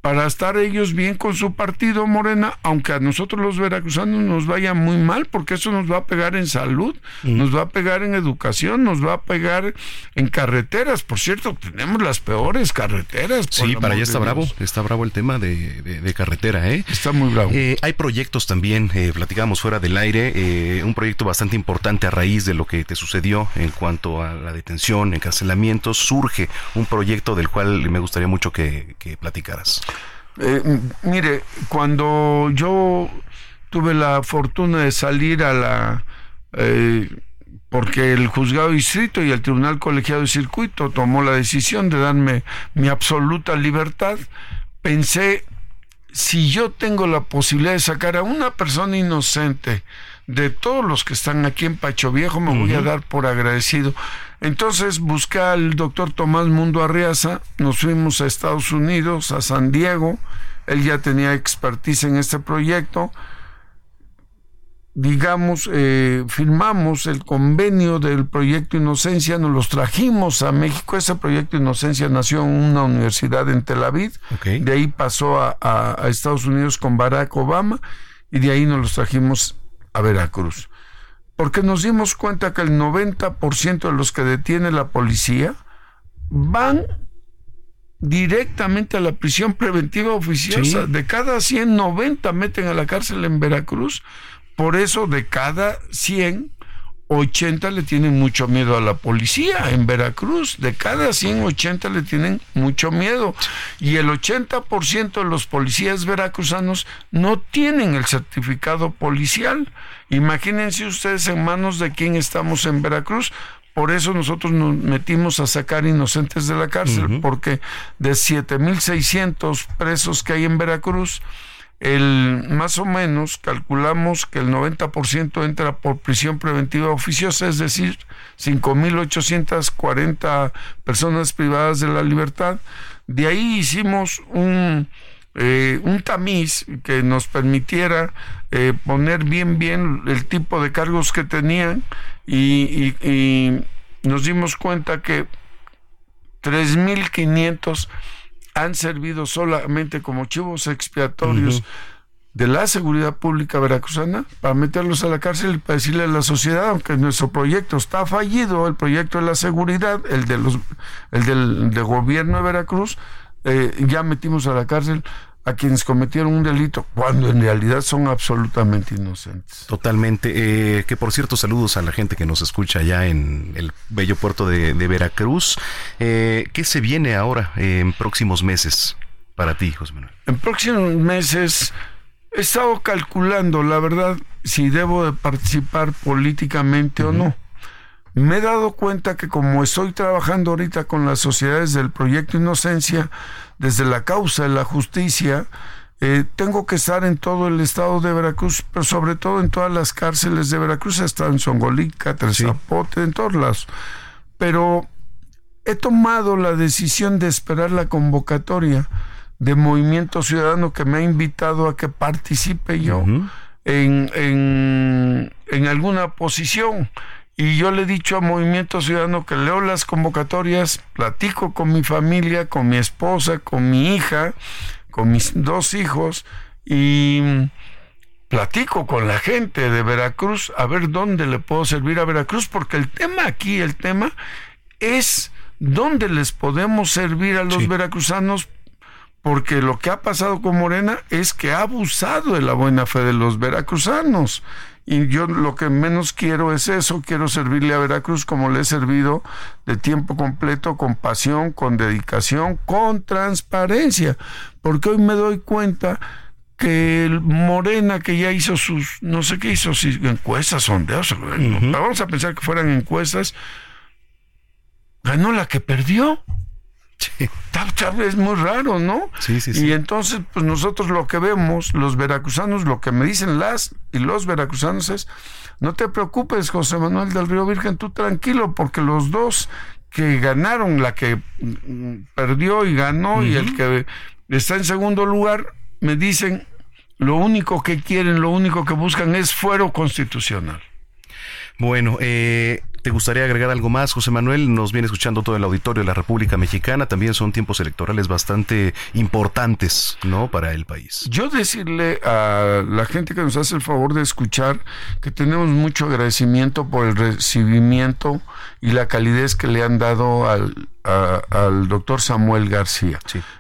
para estar ellos bien con su partido Morena, aunque a nosotros los veracruzanos nos vaya muy mal, porque eso nos va a pegar en salud, nos va a pegar en educación, nos va a pegar en carreteras. Por cierto, tenemos las peores carreteras. Sí, para allá está bravo, está bravo el tema de, carretera, ¿eh? Está muy bravo. Eh, hay proyectos también, eh, platicábamos fuera del aire, eh, un proyecto bastante importante a raíz de lo que te sucedió en cuanto a la detención, encarcelamientos, surge un proyecto del cual me gustaría mucho que platicaras. Eh, mire, cuando yo tuve la fortuna de salir a la... Eh, porque el juzgado distrito y el tribunal colegiado de circuito tomó la decisión de darme mi absoluta libertad, pensé, si yo tengo la posibilidad de sacar a una persona inocente de todos los que están aquí en Pacho Viejo, me voy a dar por agradecido. Entonces busqué al doctor Tomás Mundo Arriaza, nos fuimos a Estados Unidos, a San Diego, él ya tenía expertise en este proyecto, digamos, eh, firmamos el convenio del proyecto Inocencia, nos los trajimos a México. Ese proyecto Inocencia nació en una universidad en Tel Aviv, de ahí pasó a, a, Estados Unidos con Barack Obama y de ahí nos los trajimos a Veracruz porque nos dimos cuenta que el 90% de los que detiene la policía van directamente a la prisión preventiva oficiosa. De cada 100, 90 meten a la cárcel en Veracruz. Por eso, de cada 100, 80 le tienen mucho miedo a la policía en Veracruz. De cada 100, 80 le tienen mucho miedo. Y el 80% de los policías veracruzanos no tienen el certificado policial. Imagínense ustedes en manos de quién estamos en Veracruz. Por eso nosotros nos metimos a sacar inocentes de la cárcel, porque de 7.600 presos que hay en Veracruz, el más o menos calculamos que el 90% entra por prisión preventiva oficiosa, es decir, 5.840 personas privadas de la libertad. De ahí hicimos un, eh, un tamiz que nos permitiera eh, poner bien, bien el tipo de cargos que tenían y, y nos dimos cuenta que 3.500 han servido solamente como chivos expiatorios de la seguridad pública veracruzana para meterlos a la cárcel y para decirle a la sociedad, aunque nuestro proyecto está fallido, el proyecto de la seguridad, el de los, el del, gobierno de Veracruz, eh, ya metimos a la cárcel a quienes cometieron un delito, cuando en realidad son absolutamente inocentes. Totalmente. Eh, que por cierto, saludos a la gente que nos escucha allá en el bello puerto de, Veracruz. Eh, ¿Qué se viene ahora en próximos meses para ti, José Manuel? En próximos meses he estado calculando, la verdad, si debo de participar políticamente o no. Me he dado cuenta que como estoy trabajando ahorita con las sociedades del proyecto Inocencia, desde la causa de la justicia, eh, tengo que estar en todo el estado de Veracruz, pero sobre todo en todas las cárceles de Veracruz, hasta en Songolica, Zapote, en todos lados. Pero he tomado la decisión de esperar la convocatoria de Movimiento Ciudadano que me ha invitado a que participe yo en, en, en alguna posición. Y yo le he dicho a Movimiento Ciudadano que leo las convocatorias, platico con mi familia, con mi esposa, con mi hija, con mis dos hijos y platico con la gente de Veracruz a ver dónde le puedo servir a Veracruz, porque el tema aquí, el tema es dónde les podemos servir a los veracruzanos porque lo que ha pasado con Morena es que ha abusado de la buena fe de los veracruzanos. Y yo lo que menos quiero es eso, quiero servirle a Veracruz como le he servido de tiempo completo, con pasión, con dedicación, con transparencia, porque hoy me doy cuenta que el Morena que ya hizo sus, no sé qué hizo, si encuestas, sondeos, vamos a pensar que fueran encuestas, ganó la que perdió. Es muy raro, ¿no? Sí, sí, sí. Y entonces, pues nosotros lo que vemos, los veracruzanos, lo que me dicen las y los veracruzanos es, no te preocupes, José Manuel del Río Virgen, tú tranquilo, porque los dos que ganaron, la que mm, perdió y ganó, y el que está en segundo lugar, me dicen, lo único que quieren, lo único que buscan es fuero constitucional. Bueno, eh, ¿Te gustaría agregar algo más, José Manuel? Nos viene escuchando todo el auditorio de la República Mexicana. También son tiempos electorales bastante importantes, ¿no? Para el país. Yo decirle a la gente que nos hace el favor de escuchar que tenemos mucho agradecimiento por el recibimiento y la calidez que le han dado al, al doctor Samuel García.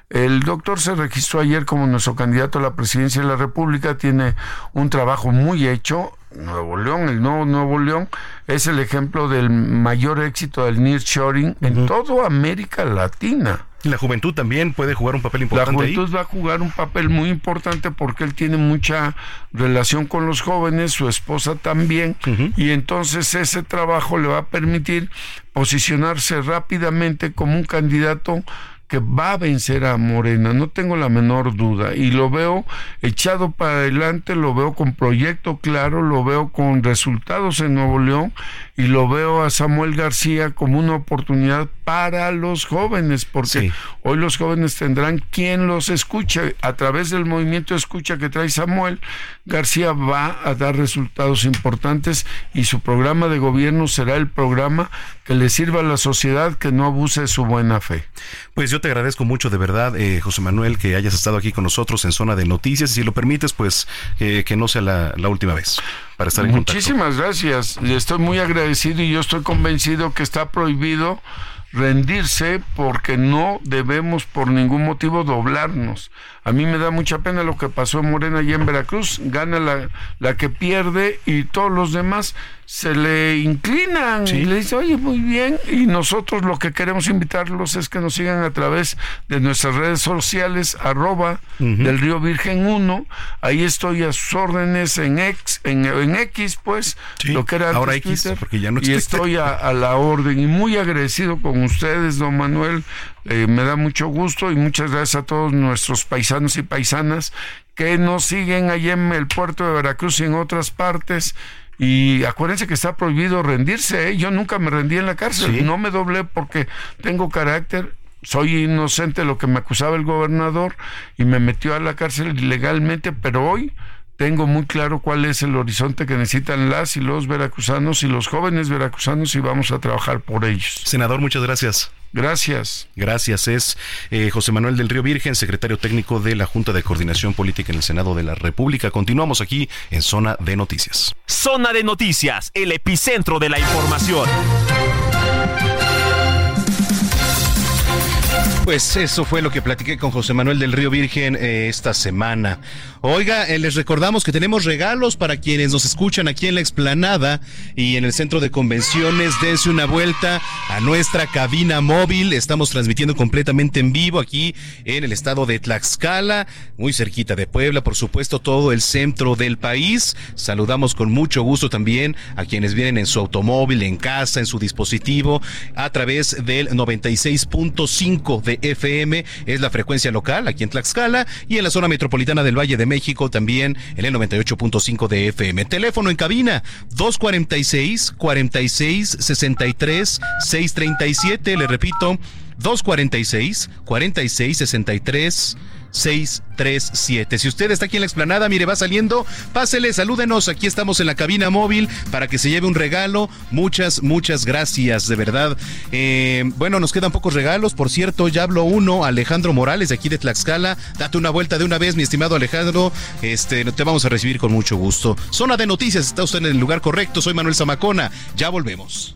El doctor se registró ayer como nuestro candidato a la presidencia de la República, tiene un trabajo muy hecho Nuevo León, el nuevo Nuevo León, es el ejemplo del mayor éxito del nearshoring en toda América Latina. La juventud también puede jugar un papel importante. La juventud va a jugar un papel muy importante porque él tiene mucha relación con los jóvenes, su esposa también, y entonces ese trabajo le va a permitir posicionarse rápidamente como un candidato que va a vencer a Morena, no tengo la menor duda, y lo veo echado para adelante, lo veo con proyecto claro, lo veo con resultados en Nuevo León, y lo veo a Samuel García como una oportunidad para los jóvenes, porque hoy los jóvenes tendrán quien los escuche. A través del movimiento escucha que trae Samuel, García va a dar resultados importantes y su programa de gobierno será el programa que le sirva a la sociedad que no abuse de su buena fe. Pues yo te agradezco mucho de verdad, eh, José Manuel, que hayas estado aquí con nosotros en Zona de Noticias. Y si lo permites, pues que no sea la, última vez para estar en Muchísimas gracias. Estoy muy agradecido y yo estoy convencido que está prohibido rendirse porque no debemos por ningún motivo doblarnos. A mí me da mucha pena lo que pasó en Morena y en Veracruz. Gana la que pierde y todos los demás se le inclinan y le dicen, oye, muy bien. Y nosotros lo que queremos invitarlos es que nos sigan a través de nuestras redes sociales, arroba del Río Virgen 1. Ahí estoy a sus órdenes en X, en, X pues, lo que era ahora X, porque ya no Y estoy a, la orden y muy agradecido con ustedes, don Manuel. Eh, me da mucho gusto y muchas gracias a todos nuestros paisanos y paisanas que nos siguen allá en el puerto de Veracruz y en otras partes y acuérdense que está prohibido rendirse. ¿eh? Yo nunca me rendí en la cárcel. No me doblé porque tengo carácter soy inocente de lo que me acusaba el gobernador y me metió a la cárcel ilegalmente, pero hoy tengo muy claro cuál es el horizonte que necesitan las y los veracruzanos y los jóvenes veracruzanos y vamos a trabajar por ellos. Senador, muchas gracias. Gracias. Gracias. Es eh, José Manuel del Río Virgen, secretario técnico de la Junta de Coordinación Política en el Senado de la República. Continuamos aquí en Zona de Noticias. Zona de Noticias, el epicentro de la información. Pues eso fue lo que platiqué con José Manuel del Río Virgen eh, esta semana. Oiga, eh, les recordamos que tenemos regalos para quienes nos escuchan aquí en la explanada y en el centro de convenciones. Dense una vuelta a nuestra cabina móvil. Estamos transmitiendo completamente en vivo aquí en el estado de Tlaxcala, muy cerquita de Puebla, por supuesto, todo el centro del país. Saludamos con mucho gusto también a quienes vienen en su automóvil, en casa, en su dispositivo, a través del 96.5 de FM. Es la frecuencia local aquí en Tlaxcala y en la zona metropolitana del Valle de México también en el 98.5 de FM. Teléfono en cabina 246 46 63 637. Le repito, 246 46 63 637. Si usted está aquí en la explanada, mire, va saliendo, pásele, salúdenos. Aquí estamos en la cabina móvil para que se lleve un regalo. Muchas, muchas gracias, de verdad. Eh, bueno, nos quedan pocos regalos. Por cierto, ya habló uno, Alejandro Morales, de aquí de Tlaxcala. Date una vuelta de una vez, mi estimado Alejandro. Este, te vamos a recibir con mucho gusto. Zona de noticias, está usted en el lugar correcto. Soy Manuel Zamacona. Ya volvemos.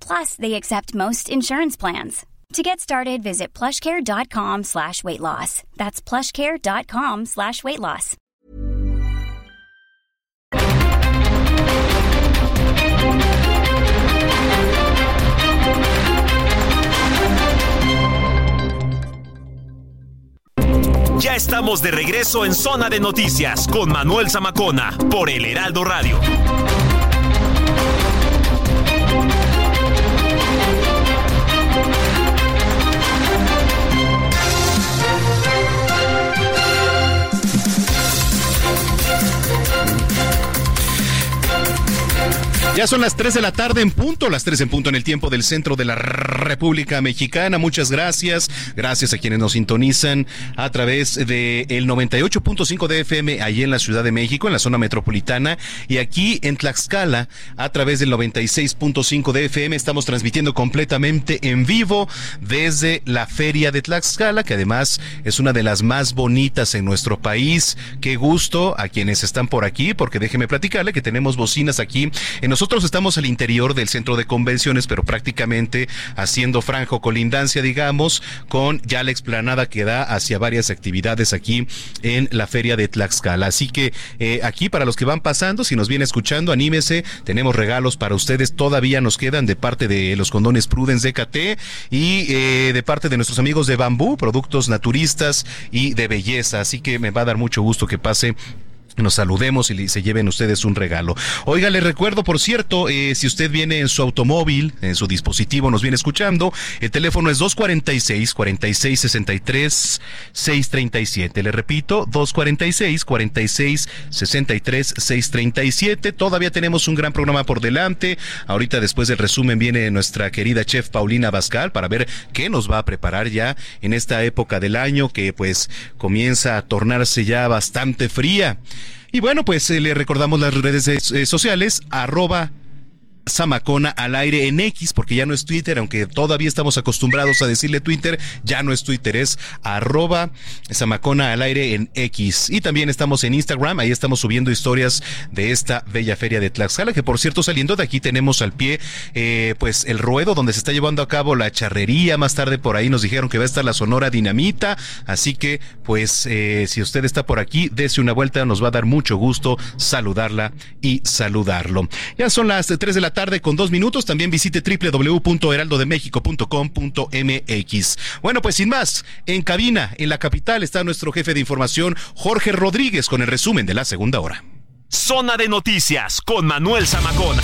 Plus, they accept most insurance plans. To get started, visit plushcare.com slash weight loss. That's plushcare.com slash weight loss. Ya estamos de regreso en Zona de Noticias con Manuel Zamacona por El Heraldo Radio. Ya son las 3 de la tarde en punto, las 3 en punto en el tiempo del centro de la República Mexicana. Muchas gracias. Gracias a quienes nos sintonizan a través de el 98.5 de FM allí en la Ciudad de México, en la zona metropolitana. Y aquí en Tlaxcala, a través del 96.5 de FM, estamos transmitiendo completamente en vivo desde la Feria de Tlaxcala, que además es una de las más bonitas en nuestro país. Qué gusto a quienes están por aquí, porque déjeme platicarle que tenemos bocinas aquí en nosotros nosotros estamos al interior del centro de convenciones, pero prácticamente haciendo franjo colindancia, digamos, con ya la explanada que da hacia varias actividades aquí en la feria de Tlaxcala. Así que eh, aquí para los que van pasando, si nos viene escuchando, anímese, tenemos regalos para ustedes, todavía nos quedan de parte de los condones Prudence DKT y eh, de parte de nuestros amigos de Bambú, productos naturistas y de belleza. Así que me va a dar mucho gusto que pase nos saludemos y se lleven ustedes un regalo. Oiga, les recuerdo, por cierto, eh, si usted viene en su automóvil, en su dispositivo, nos viene escuchando, el teléfono es 246 46 63 637. Le repito, 246 46 63 637. Todavía tenemos un gran programa por delante. Ahorita después del resumen viene nuestra querida chef Paulina Bascal para ver qué nos va a preparar ya en esta época del año que pues comienza a tornarse ya bastante fría. Y bueno, pues eh, le recordamos las redes eh, sociales, arroba Zamacona al aire en X, porque ya no es Twitter, aunque todavía estamos acostumbrados a decirle Twitter, ya no es Twitter, es arroba Zamacona al aire en X. Y también estamos en Instagram, ahí estamos subiendo historias de esta bella feria de Tlaxcala, que por cierto, saliendo de aquí tenemos al pie, eh, pues el ruedo donde se está llevando a cabo la charrería. Más tarde por ahí nos dijeron que va a estar la Sonora Dinamita. Así que, pues, eh, si usted está por aquí, dése una vuelta, nos va a dar mucho gusto saludarla y saludarlo. Ya son las 3 de la tarde con dos minutos. También visite www.heraldodemexico.com.mx. Bueno, pues sin más, en cabina, en la capital, está nuestro jefe de información, Jorge Rodríguez, con el resumen de la segunda hora. Zona de noticias con Manuel Zamacona.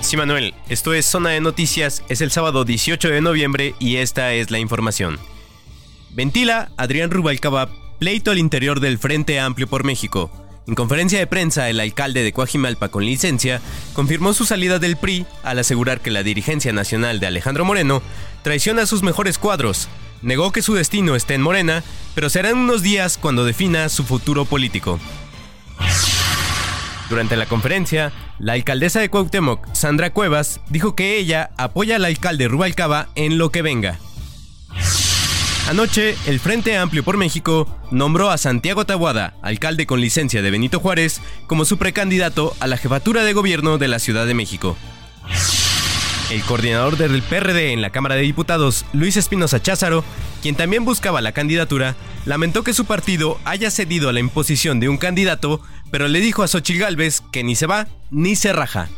Sí, Manuel, esto es Zona de Noticias, es el sábado 18 de noviembre y esta es la información. Ventila Adrián Rubalcaba pleito al interior del Frente Amplio por México. En conferencia de prensa, el alcalde de Coajimalpa con licencia confirmó su salida del PRI al asegurar que la dirigencia nacional de Alejandro Moreno traiciona a sus mejores cuadros. Negó que su destino esté en Morena, pero será en unos días cuando defina su futuro político. Durante la conferencia, la alcaldesa de Cuauhtémoc, Sandra Cuevas, dijo que ella apoya al alcalde Rubalcaba en lo que venga. Anoche, el Frente Amplio por México nombró a Santiago Tabuada, alcalde con licencia de Benito Juárez, como su precandidato a la jefatura de gobierno de la Ciudad de México. El coordinador del PRD en la Cámara de Diputados, Luis Espinosa Cházaro, quien también buscaba la candidatura, lamentó que su partido haya cedido a la imposición de un candidato, pero le dijo a Xochitl Gálvez que ni se va ni se raja.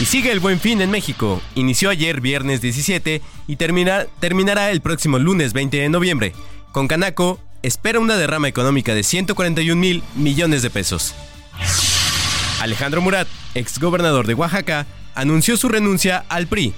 Y sigue el buen fin en México. Inició ayer viernes 17 y terminará el próximo lunes 20 de noviembre. Con Canaco espera una derrama económica de 141 mil millones de pesos. Alejandro Murat, exgobernador de Oaxaca, anunció su renuncia al PRI.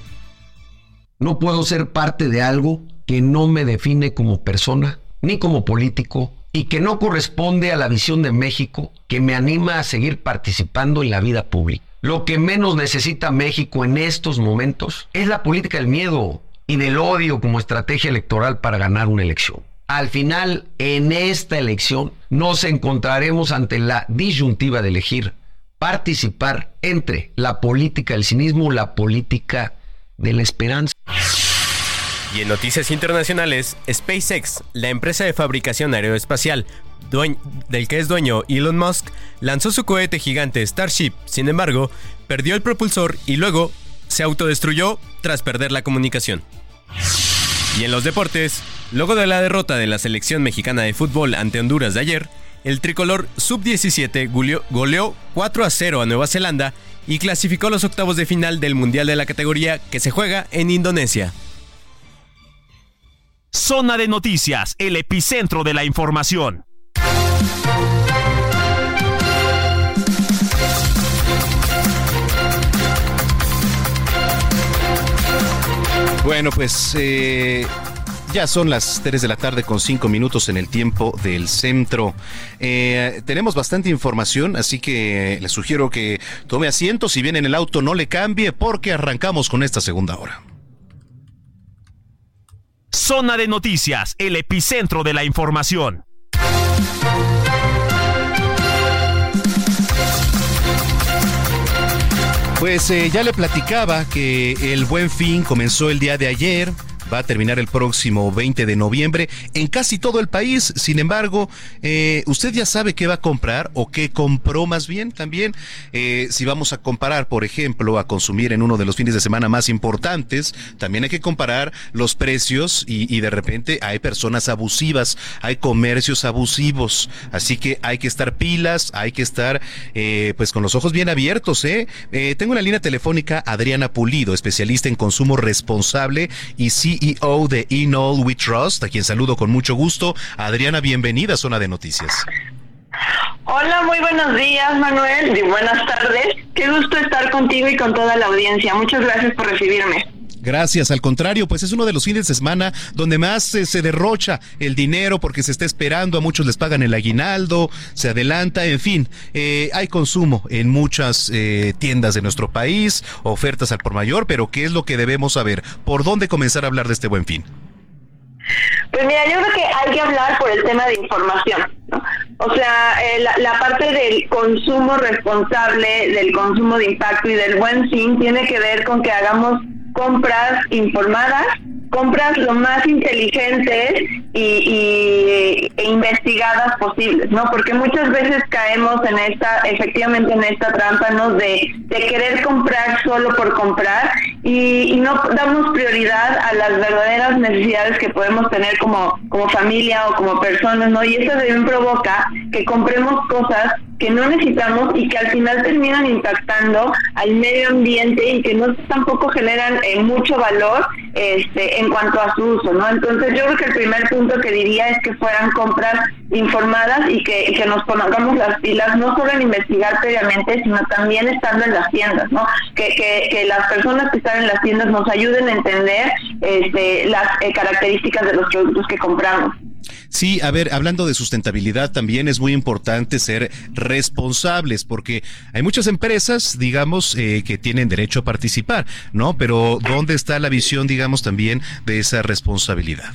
No puedo ser parte de algo que no me define como persona ni como político y que no corresponde a la visión de México que me anima a seguir participando en la vida pública. Lo que menos necesita México en estos momentos es la política del miedo y del odio como estrategia electoral para ganar una elección. Al final, en esta elección, nos encontraremos ante la disyuntiva de elegir participar entre la política del cinismo la política de la esperanza. Y en noticias internacionales, SpaceX, la empresa de fabricación aeroespacial del que es dueño Elon Musk, lanzó su cohete gigante Starship, sin embargo, perdió el propulsor y luego se autodestruyó tras perder la comunicación. Y en los deportes, luego de la derrota de la selección mexicana de fútbol ante Honduras de ayer, el tricolor sub-17 goleó 4 a 0 a Nueva Zelanda y clasificó los octavos de final del Mundial de la categoría que se juega en Indonesia. Zona de noticias, el epicentro de la información. Bueno, pues eh, ya son las 3 de la tarde con 5 minutos en el tiempo del centro. Eh, tenemos bastante información, así que le sugiero que tome asiento. Si viene en el auto, no le cambie porque arrancamos con esta segunda hora. Zona de noticias, el epicentro de la información. Pues eh, ya le platicaba que el buen fin comenzó el día de ayer va a terminar el próximo 20 de noviembre en casi todo el país. Sin embargo, eh, usted ya sabe qué va a comprar o qué compró más bien también. Eh, si vamos a comparar, por ejemplo, a consumir en uno de los fines de semana más importantes, también hay que comparar los precios y, de repente hay personas abusivas, hay comercios abusivos. Así que hay que estar pilas, hay que estar eh, pues con los ojos bien abiertos. ¿eh? tengo en la línea telefónica Adriana Pulido, especialista en consumo responsable y sí CEO de Inall We Trust, a quien saludo con mucho gusto. Adriana, bienvenida a Zona de Noticias. Hola, muy buenos días, Manuel, y buenas tardes. Qué gusto estar contigo y con toda la audiencia. Muchas gracias por recibirme. Gracias, al contrario, pues es uno de los fines de semana donde más se derrocha el dinero porque se está esperando, a muchos les pagan el aguinaldo, se adelanta, en fin, eh, hay consumo en muchas eh, tiendas de nuestro país, ofertas al por mayor, pero ¿qué es lo que debemos saber? ¿Por dónde comenzar a hablar de este buen fin? Pues mira, yo creo que hay que hablar por el tema de información. O sea, eh, la, parte del consumo responsable, del consumo de impacto y del buen fin tiene que ver con que hagamos compras informadas, compras lo más inteligentes y, e investigadas posibles, ¿no? Porque muchas veces caemos en esta, efectivamente en esta trampa, ¿no? De, querer comprar solo por comprar y, no damos prioridad a las verdaderas necesidades que podemos tener como, como familia o como personas, ¿no? Y eso también provoca que compremos cosas que no necesitamos y que al final terminan impactando al medio ambiente y que no tampoco generan eh, mucho valor este, en cuanto a su uso, ¿no? Entonces yo creo que el primer punto que diría es que fueran compras informadas y que, que nos pongamos las pilas, no solo en investigar previamente, sino también estando en las tiendas, ¿no? Que, que, que las personas que están en las tiendas nos ayuden a entender este, las eh, características de los productos que compramos. Sí, a ver, hablando de sustentabilidad, también es muy importante ser responsables, porque hay muchas empresas, digamos, eh, que tienen derecho a participar, ¿no? Pero ¿dónde está la visión, digamos, también de esa responsabilidad?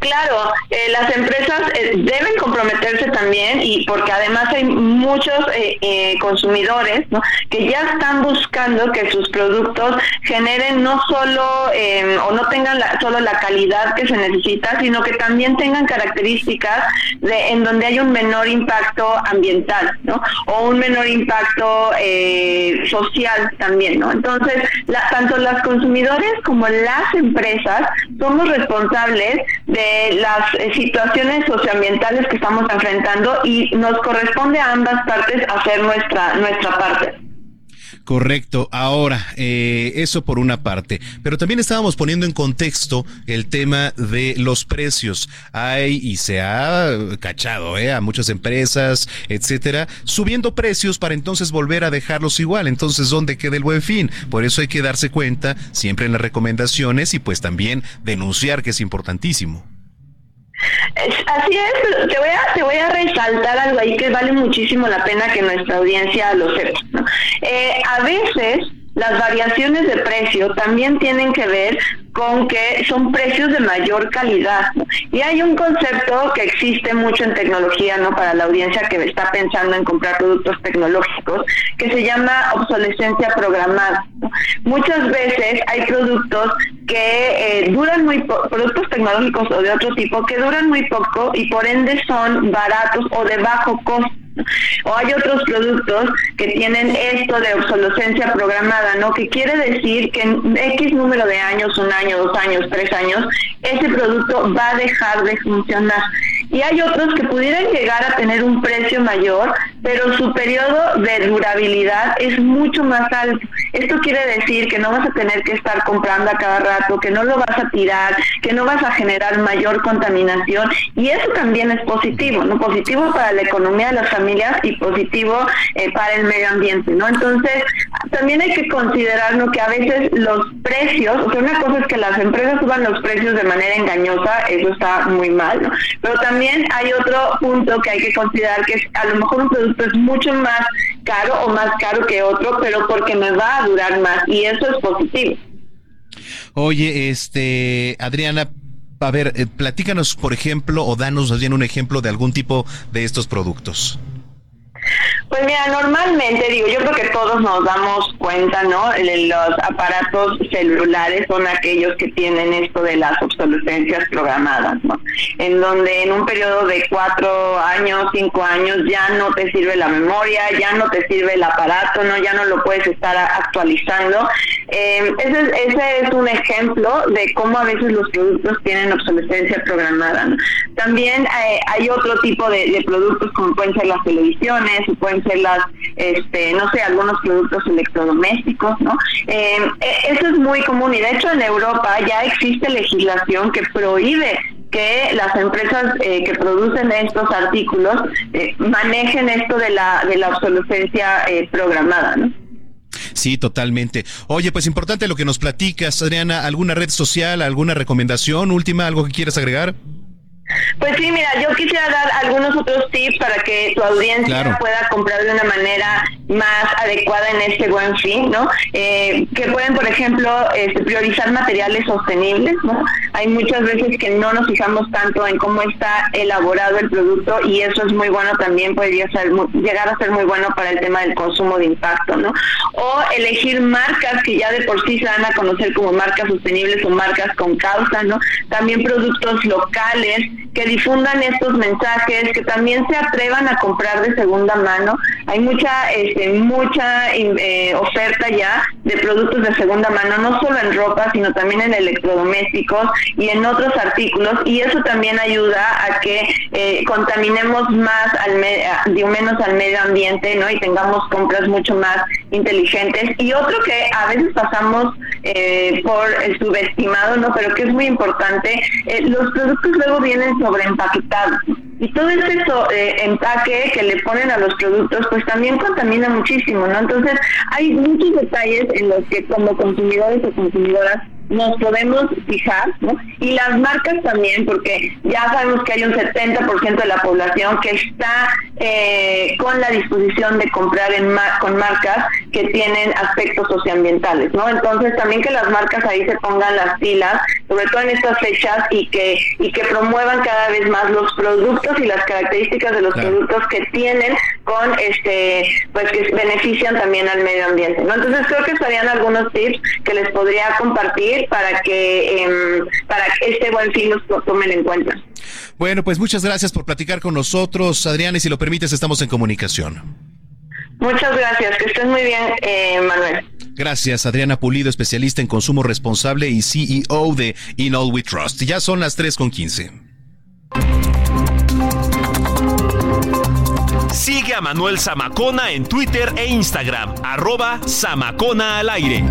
Claro, eh, las empresas eh, deben comprometerse también y porque además hay muchos eh, consumidores que ya están buscando que sus productos generen no solo em, o no tengan solo la calidad que se necesita, sino que también tengan características de en donde hay un menor impacto ambiental, ¿no? O un menor impacto social también, ¿no? Entonces, tanto las consumidores como las empresas somos responsables de las eh, situaciones socioambientales que estamos enfrentando y nos corresponde a ambas partes hacer nuestra, nuestra parte. Correcto. Ahora, eh, eso por una parte. Pero también estábamos poniendo en contexto el tema de los precios. Hay y se ha cachado eh, a muchas empresas, etcétera, subiendo precios para entonces volver a dejarlos igual. Entonces, ¿dónde queda el buen fin? Por eso hay que darse cuenta siempre en las recomendaciones y pues también denunciar que es importantísimo. Así es, te voy, a, te voy a resaltar algo ahí que vale muchísimo la pena que nuestra audiencia lo sepa. Eh, a veces las variaciones de precio también tienen que ver con que son precios de mayor calidad. Y hay un concepto que existe mucho en tecnología, ¿no? Para la audiencia que está pensando en comprar productos tecnológicos, que se llama obsolescencia programada. Muchas veces hay productos que eh, duran muy poco, productos tecnológicos o de otro tipo, que duran muy poco y por ende son baratos o de bajo costo. O hay otros productos que tienen esto de obsolescencia programada, ¿no? Que quiere decir que en X número de años, un año, dos años, tres años, ese producto va a dejar de funcionar. Y hay otros que pudieran llegar a tener un precio mayor, pero su periodo de durabilidad es mucho más alto. Esto quiere decir que no vas a tener que estar comprando a cada rato, que no lo vas a tirar, que no vas a generar mayor contaminación y eso también es positivo, ¿no? Positivo para la economía de las familias y positivo eh, para el medio ambiente, ¿no? Entonces, también hay que considerar que a veces los precios, una cosa es que las empresas suban los precios de manera engañosa, eso está muy mal, ¿no? Pero también hay otro punto que hay que considerar que a lo mejor un producto es mucho más caro o más caro que otro, pero porque me va a durar más y eso es positivo. Oye, este, Adriana, a ver, eh, platícanos, por ejemplo, o danos bien un ejemplo de algún tipo de estos productos. Pues mira, normalmente digo, yo creo que todos nos damos cuenta, ¿no? Los aparatos celulares son aquellos que tienen esto de las obsolescencias programadas, ¿no? En donde en un periodo de cuatro años, cinco años, ya no te sirve la memoria, ya no te sirve el aparato, ¿no? Ya no lo puedes estar actualizando. Eh, ese, ese, es un ejemplo de cómo a veces los productos tienen obsolescencia programada. ¿no? También eh, hay otro tipo de productos como pueden ser las televisiones, pueden ser las, este, no sé, algunos productos electrodomésticos, ¿no? Eh, eso es muy común y de hecho en Europa ya existe legislación que prohíbe que las empresas eh, que producen estos artículos eh, manejen esto de la, de la obsolescencia programada, ¿no? Sí, totalmente. Oye, pues importante lo que nos platicas, Adriana. ¿Alguna red social, alguna recomendación última, algo que quieras agregar? Pues sí, mira, yo quisiera dar algunos otros tips para que tu audiencia pueda comprar de una manera más adecuada en este buen fin, ¿no? Eh, que pueden, por ejemplo, este, priorizar materiales sostenibles, ¿no? Hay muchas veces que no nos fijamos tanto en cómo está elaborado el producto y eso es muy bueno también, podría ser, llegar a ser muy bueno para el tema del consumo de impacto, ¿no? O elegir marcas que ya de por sí se van a conocer como marcas sostenibles o marcas con causa, ¿no? También productos locales que difundan estos mensajes, que también se atrevan a comprar de segunda mano. Hay mucha este, mucha eh, oferta ya de productos de segunda mano, no solo en ropa, sino también en electrodomésticos y en otros artículos, y eso también ayuda a que eh, contaminemos más al menos al medio ambiente, ¿no? Y tengamos compras mucho más inteligentes. Y otro que a veces pasamos eh, por el subestimado, ¿no? Pero que es muy importante, los productos luego vienen sobre empaquetado. Y todo ese eh, empaque que le ponen a los productos, pues también contamina muchísimo, ¿no? Entonces, hay muchos detalles en los que como consumidores o consumidoras nos podemos fijar, ¿no? Y las marcas también, porque ya sabemos que hay un 70% de la población que está eh, con la disposición de comprar en con marcas que tienen aspectos socioambientales, ¿no? Entonces también que las marcas ahí se pongan las pilas, sobre todo en estas fechas y que y que promuevan cada vez más los productos y las características de los productos que tienen con este pues que benefician también al medio ambiente, ¿no? Entonces creo que estarían algunos tips que les podría compartir para que em, para que este buen fin nos tomen en cuenta. Bueno, pues muchas gracias por platicar con nosotros, Adrián, y si lo permites, estamos en comunicación. Muchas gracias, que estés muy bien, eh, Manuel. Gracias, Adriana Pulido, especialista en consumo responsable y CEO de In All We Trust. Ya son las 3 con 15. Sigue a Manuel Zamacona en Twitter e Instagram, arroba Zamacona al aire.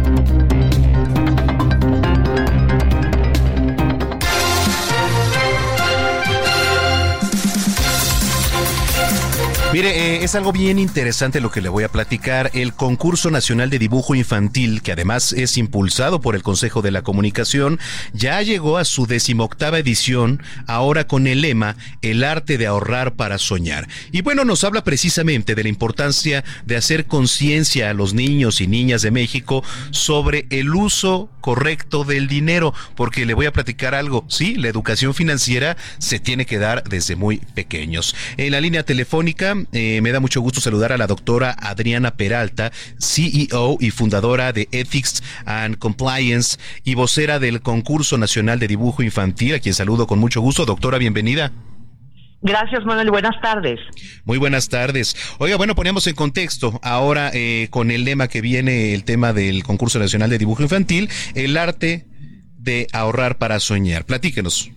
Mire, eh, es algo bien interesante lo que le voy a platicar. El concurso nacional de dibujo infantil, que además es impulsado por el Consejo de la Comunicación, ya llegó a su decimoctava edición, ahora con el lema El arte de ahorrar para soñar. Y bueno, nos habla precisamente de la importancia de hacer conciencia a los niños y niñas de México sobre el uso correcto del dinero, porque le voy a platicar algo. Sí, la educación financiera se tiene que dar desde muy pequeños. En la línea telefónica eh, me da mucho gusto saludar a la doctora Adriana Peralta, CEO y fundadora de Ethics and Compliance y vocera del Concurso Nacional de Dibujo Infantil, a quien saludo con mucho gusto. Doctora, bienvenida. Gracias, Manuel. Buenas tardes. Muy buenas tardes. Oiga, bueno, ponemos en contexto ahora eh, con el lema que viene, el tema del Concurso Nacional de Dibujo Infantil, el arte de ahorrar para soñar. Platíquenos.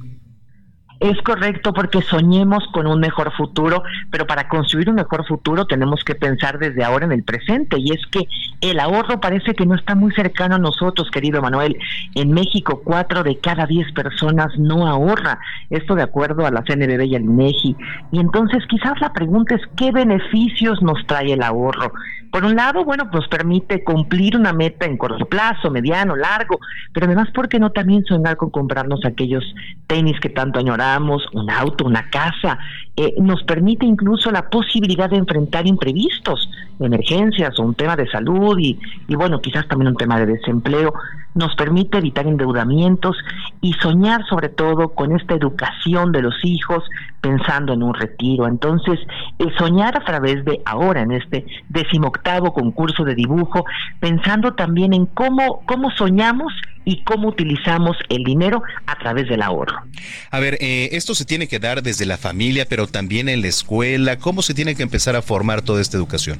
Es correcto porque soñemos con un mejor futuro, pero para construir un mejor futuro tenemos que pensar desde ahora en el presente y es que el ahorro parece que no está muy cercano a nosotros, querido Manuel. En México, cuatro de cada diez personas no ahorra. Esto de acuerdo a la CNBB y al INEGI. Y entonces quizás la pregunta es qué beneficios nos trae el ahorro. Por un lado, bueno, pues permite cumplir una meta en corto plazo, mediano, largo, pero además, ¿por qué no también soñar con comprarnos aquellos tenis que tanto añoramos, un auto, una casa? Eh, nos permite incluso la posibilidad de enfrentar imprevistos, emergencias o un tema de salud y, y bueno, quizás también un tema de desempleo nos permite evitar endeudamientos y soñar sobre todo con esta educación de los hijos pensando en un retiro. Entonces, el soñar a través de ahora, en este decimoctavo concurso de dibujo, pensando también en cómo, cómo soñamos y cómo utilizamos el dinero a través del ahorro. A ver, eh, esto se tiene que dar desde la familia, pero también en la escuela. ¿Cómo se tiene que empezar a formar toda esta educación?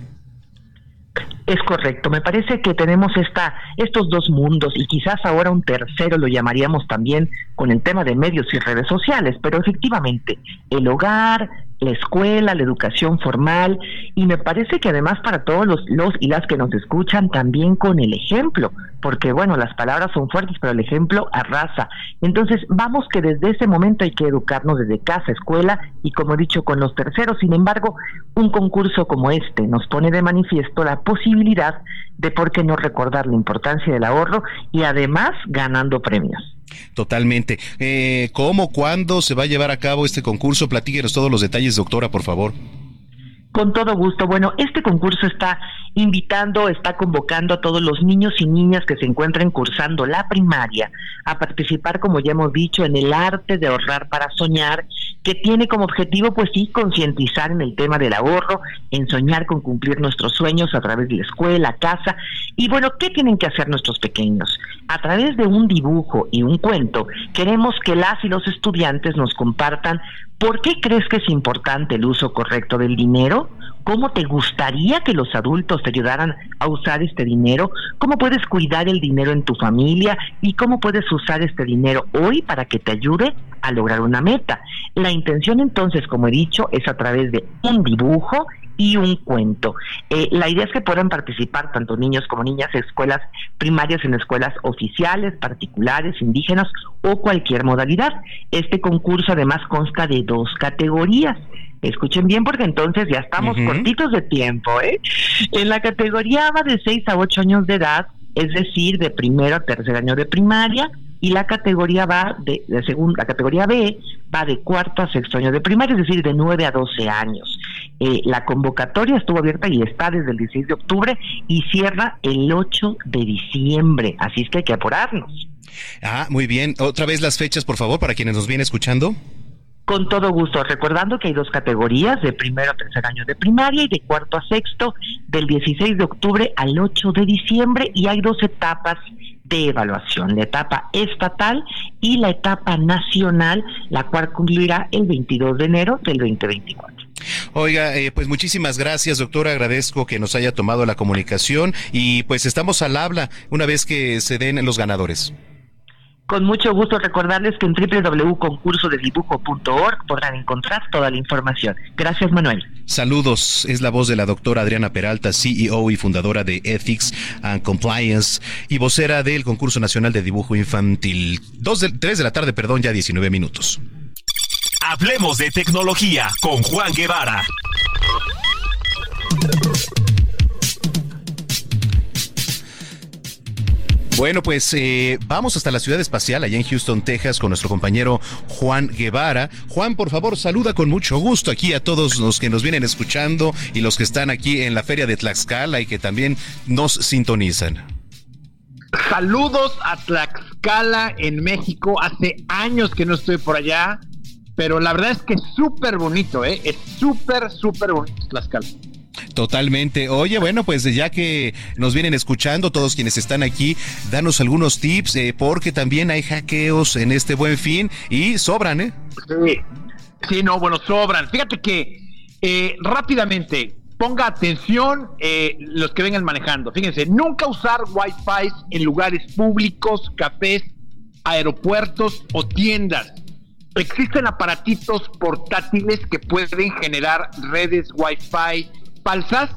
Es correcto, me parece que tenemos esta, estos dos mundos y quizás ahora un tercero lo llamaríamos también con el tema de medios y redes sociales, pero efectivamente el hogar, la escuela, la educación formal y me parece que además para todos los, los y las que nos escuchan también con el ejemplo, porque bueno, las palabras son fuertes, pero el ejemplo arrasa. Entonces, vamos que desde ese momento hay que educarnos desde casa, escuela y como he dicho con los terceros. Sin embargo, un concurso como este nos pone de manifiesto la posibilidad de por qué no recordar la importancia del ahorro y además ganando premios. Totalmente. Eh, ¿Cómo, cuándo se va a llevar a cabo este concurso? Platíquenos todos los detalles, doctora, por favor. Con todo gusto. Bueno, este concurso está invitando, está convocando a todos los niños y niñas que se encuentren cursando la primaria a participar, como ya hemos dicho, en el arte de ahorrar para soñar, que tiene como objetivo, pues sí, concientizar en el tema del ahorro, en soñar con cumplir nuestros sueños a través de la escuela, casa. Y bueno, ¿qué tienen que hacer nuestros pequeños? A través de un dibujo y un cuento, queremos que las y los estudiantes nos compartan ¿Por qué crees que es importante el uso correcto del dinero? ¿Cómo te gustaría que los adultos te ayudaran a usar este dinero? ¿Cómo puedes cuidar el dinero en tu familia? ¿Y cómo puedes usar este dinero hoy para que te ayude a lograr una meta? La intención entonces, como he dicho, es a través de un dibujo y un cuento. Eh, la idea es que puedan participar tanto niños como niñas en escuelas primarias, en escuelas oficiales, particulares, indígenas o cualquier modalidad. Este concurso además consta de dos categorías. Escuchen bien porque entonces ya estamos cortitos de tiempo. ¿eh? En la categoría va de 6 a 8 años de edad, es decir, de primero a tercer año de primaria, y la categoría va de, segunda, la categoría B va de cuarto a sexto año de primaria, es decir, de 9 a 12 años. Eh, la convocatoria estuvo abierta y está desde el 16 de octubre y cierra el 8 de diciembre, así es que hay que apurarnos. Ah, muy bien. Otra vez las fechas, por favor, para quienes nos vienen escuchando. Con todo gusto, recordando que hay dos categorías, de primero a tercer año de primaria y de cuarto a sexto, del 16 de octubre al 8 de diciembre, y hay dos etapas de evaluación, la etapa estatal y la etapa nacional, la cual concluirá el 22 de enero del 2024. Oiga, eh, pues muchísimas gracias, doctora. Agradezco que nos haya tomado la comunicación y pues estamos al habla una vez que se den los ganadores. Con mucho gusto recordarles que en www.concursodedibujo.org podrán encontrar toda la información. Gracias, Manuel. Saludos, es la voz de la doctora Adriana Peralta, CEO y fundadora de Ethics and Compliance y vocera del Concurso Nacional de Dibujo Infantil. Dos de, tres de la tarde, perdón, ya 19 minutos. Hablemos de tecnología con Juan Guevara. Bueno, pues eh, vamos hasta la ciudad espacial, allá en Houston, Texas, con nuestro compañero Juan Guevara. Juan, por favor, saluda con mucho gusto aquí a todos los que nos vienen escuchando y los que están aquí en la feria de Tlaxcala y que también nos sintonizan. Saludos a Tlaxcala en México. Hace años que no estoy por allá, pero la verdad es que es súper bonito, ¿eh? Es súper, súper bonito Tlaxcala. Totalmente. Oye, bueno, pues ya que nos vienen escuchando, todos quienes están aquí, danos algunos tips, eh, porque también hay hackeos en este buen fin y sobran, ¿eh? Sí, sí no, bueno, sobran. Fíjate que eh, rápidamente, ponga atención eh, los que vengan manejando. Fíjense, nunca usar Wi-Fi en lugares públicos, cafés, aeropuertos o tiendas. Existen aparatitos portátiles que pueden generar redes Wi-Fi falsas,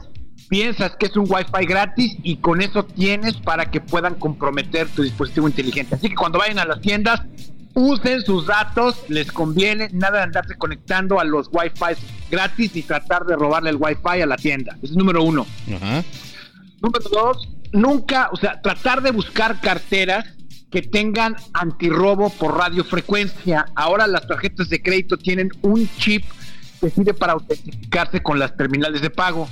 piensas que es un Wi-Fi gratis y con eso tienes para que puedan comprometer tu dispositivo inteligente. Así que cuando vayan a las tiendas, usen sus datos, les conviene nada de andarse conectando a los Wi-Fi gratis y tratar de robarle el Wi-Fi a la tienda. Ese es número uno. Número dos, nunca, o sea, tratar de buscar carteras que tengan antirrobo por radiofrecuencia. Ahora las tarjetas de crédito tienen un chip que sirve para autentificarse con las terminales de pago.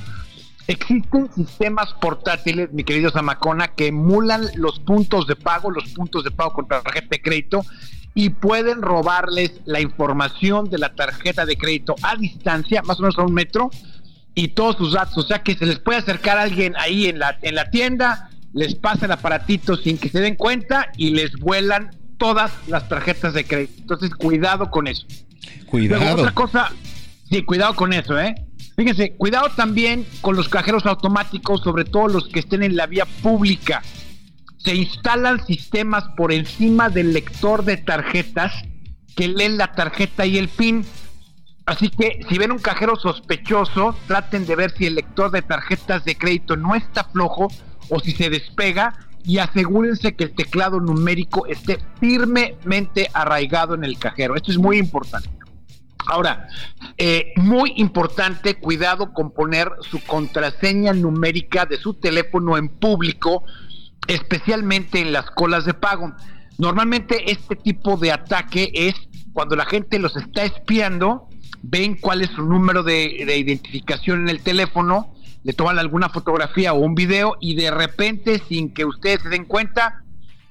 Existen sistemas portátiles, mi querido Zamacona, que emulan los puntos de pago, los puntos de pago con tarjeta de crédito y pueden robarles la información de la tarjeta de crédito a distancia, más o menos a un metro, y todos sus datos. O sea que se les puede acercar a alguien ahí en la, en la tienda, les pasa el aparatito sin que se den cuenta y les vuelan todas las tarjetas de crédito. Entonces, cuidado con eso. Cuidado. otra cosa, Sí, cuidado con eso, ¿eh? Fíjense, cuidado también con los cajeros automáticos, sobre todo los que estén en la vía pública. Se instalan sistemas por encima del lector de tarjetas que leen la tarjeta y el PIN. Así que si ven un cajero sospechoso, traten de ver si el lector de tarjetas de crédito no está flojo o si se despega y asegúrense que el teclado numérico esté firmemente arraigado en el cajero. Esto es muy importante. Ahora, eh, muy importante, cuidado con poner su contraseña numérica de su teléfono en público, especialmente en las colas de pago. Normalmente este tipo de ataque es cuando la gente los está espiando, ven cuál es su número de, de identificación en el teléfono, le toman alguna fotografía o un video y de repente, sin que ustedes se den cuenta,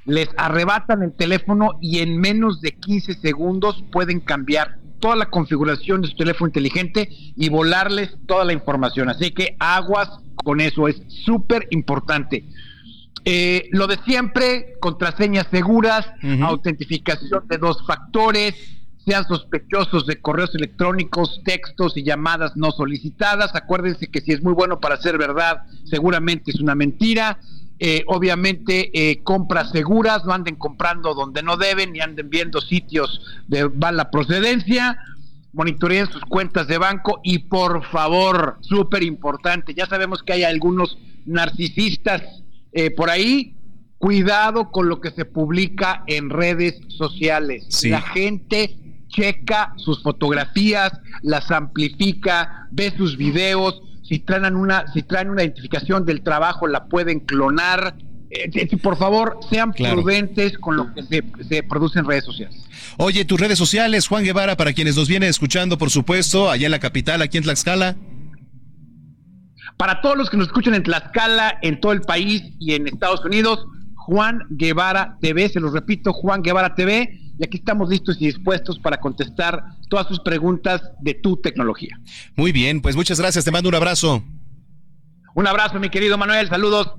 les arrebatan el teléfono y en menos de 15 segundos pueden cambiar toda la configuración de su teléfono inteligente y volarles toda la información. Así que aguas con eso, es súper importante. Eh, lo de siempre, contraseñas seguras, autentificación de dos factores, sean sospechosos de correos electrónicos, textos y llamadas no solicitadas. Acuérdense que si es muy bueno para ser verdad, seguramente es una mentira. Eh, obviamente eh, compras seguras, no anden comprando donde no deben, y anden viendo sitios de mala procedencia, monitoreen sus cuentas de banco y por favor, súper importante, ya sabemos que hay algunos narcisistas eh, por ahí, cuidado con lo que se publica en redes sociales. La gente checa sus fotografías, las amplifica, ve sus videos, si traen una, si traen una identificación del trabajo la pueden clonar. Eh, eh, por favor, sean prudentes con lo que se, se, produce en redes sociales. Oye, tus redes sociales, Juan Guevara, para quienes nos vienen escuchando, por supuesto, allá en la capital, aquí en Tlaxcala. Para todos los que nos escuchan en Tlaxcala, en todo el país y en Estados Unidos, Juan Guevara TV, se los repito, Juan Guevara TV, y aquí estamos listos y dispuestos para contestar todas sus preguntas de tu tecnología. Muy bien, pues muchas gracias, te mando un abrazo. Un abrazo, mi querido Manuel, saludos.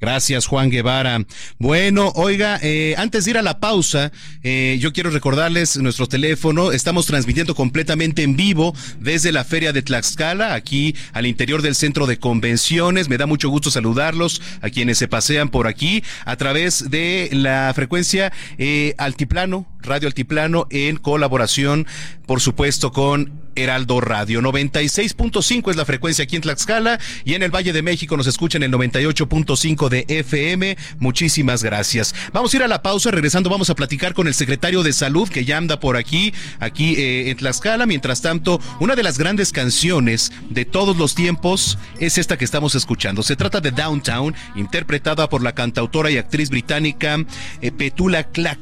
Gracias, Juan Guevara. Bueno, oiga, eh, antes de ir a la pausa, eh, yo quiero recordarles nuestro teléfono. Estamos transmitiendo completamente en vivo desde la Feria de Tlaxcala, aquí al interior del centro de convenciones. Me da mucho gusto saludarlos a quienes se pasean por aquí a través de la frecuencia eh, Altiplano, Radio Altiplano, en colaboración, por supuesto, con Heraldo Radio. 96.5 es la frecuencia aquí en Tlaxcala y en el Valle de México nos escuchan el 98.5 de FM. Muchísimas gracias. Vamos a ir a la pausa. Regresando, vamos a platicar con el secretario de Salud que ya anda por aquí, aquí eh, en Tlaxcala. Mientras tanto, una de las grandes canciones de todos los tiempos es esta que estamos escuchando. Se trata de Downtown, interpretada por la cantautora y actriz británica eh, Petula Clark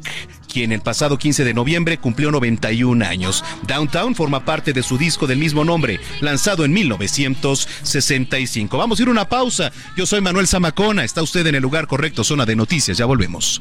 quien el pasado 15 de noviembre cumplió 91 años. Downtown forma parte de su disco del mismo nombre, lanzado en 1965. Vamos a ir a una pausa. Yo soy Manuel Zamacona. Está usted en el lugar correcto, zona de noticias. Ya volvemos.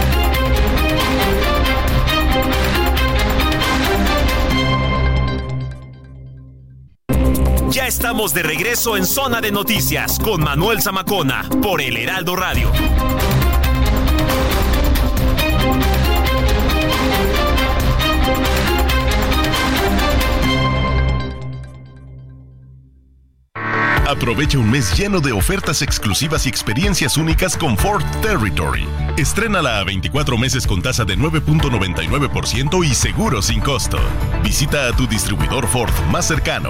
Ya estamos de regreso en Zona de Noticias con Manuel Zamacona por el Heraldo Radio. Aprovecha un mes lleno de ofertas exclusivas y experiencias únicas con Ford Territory. Estrénala a 24 meses con tasa de 9.99% y seguro sin costo. Visita a tu distribuidor Ford más cercano.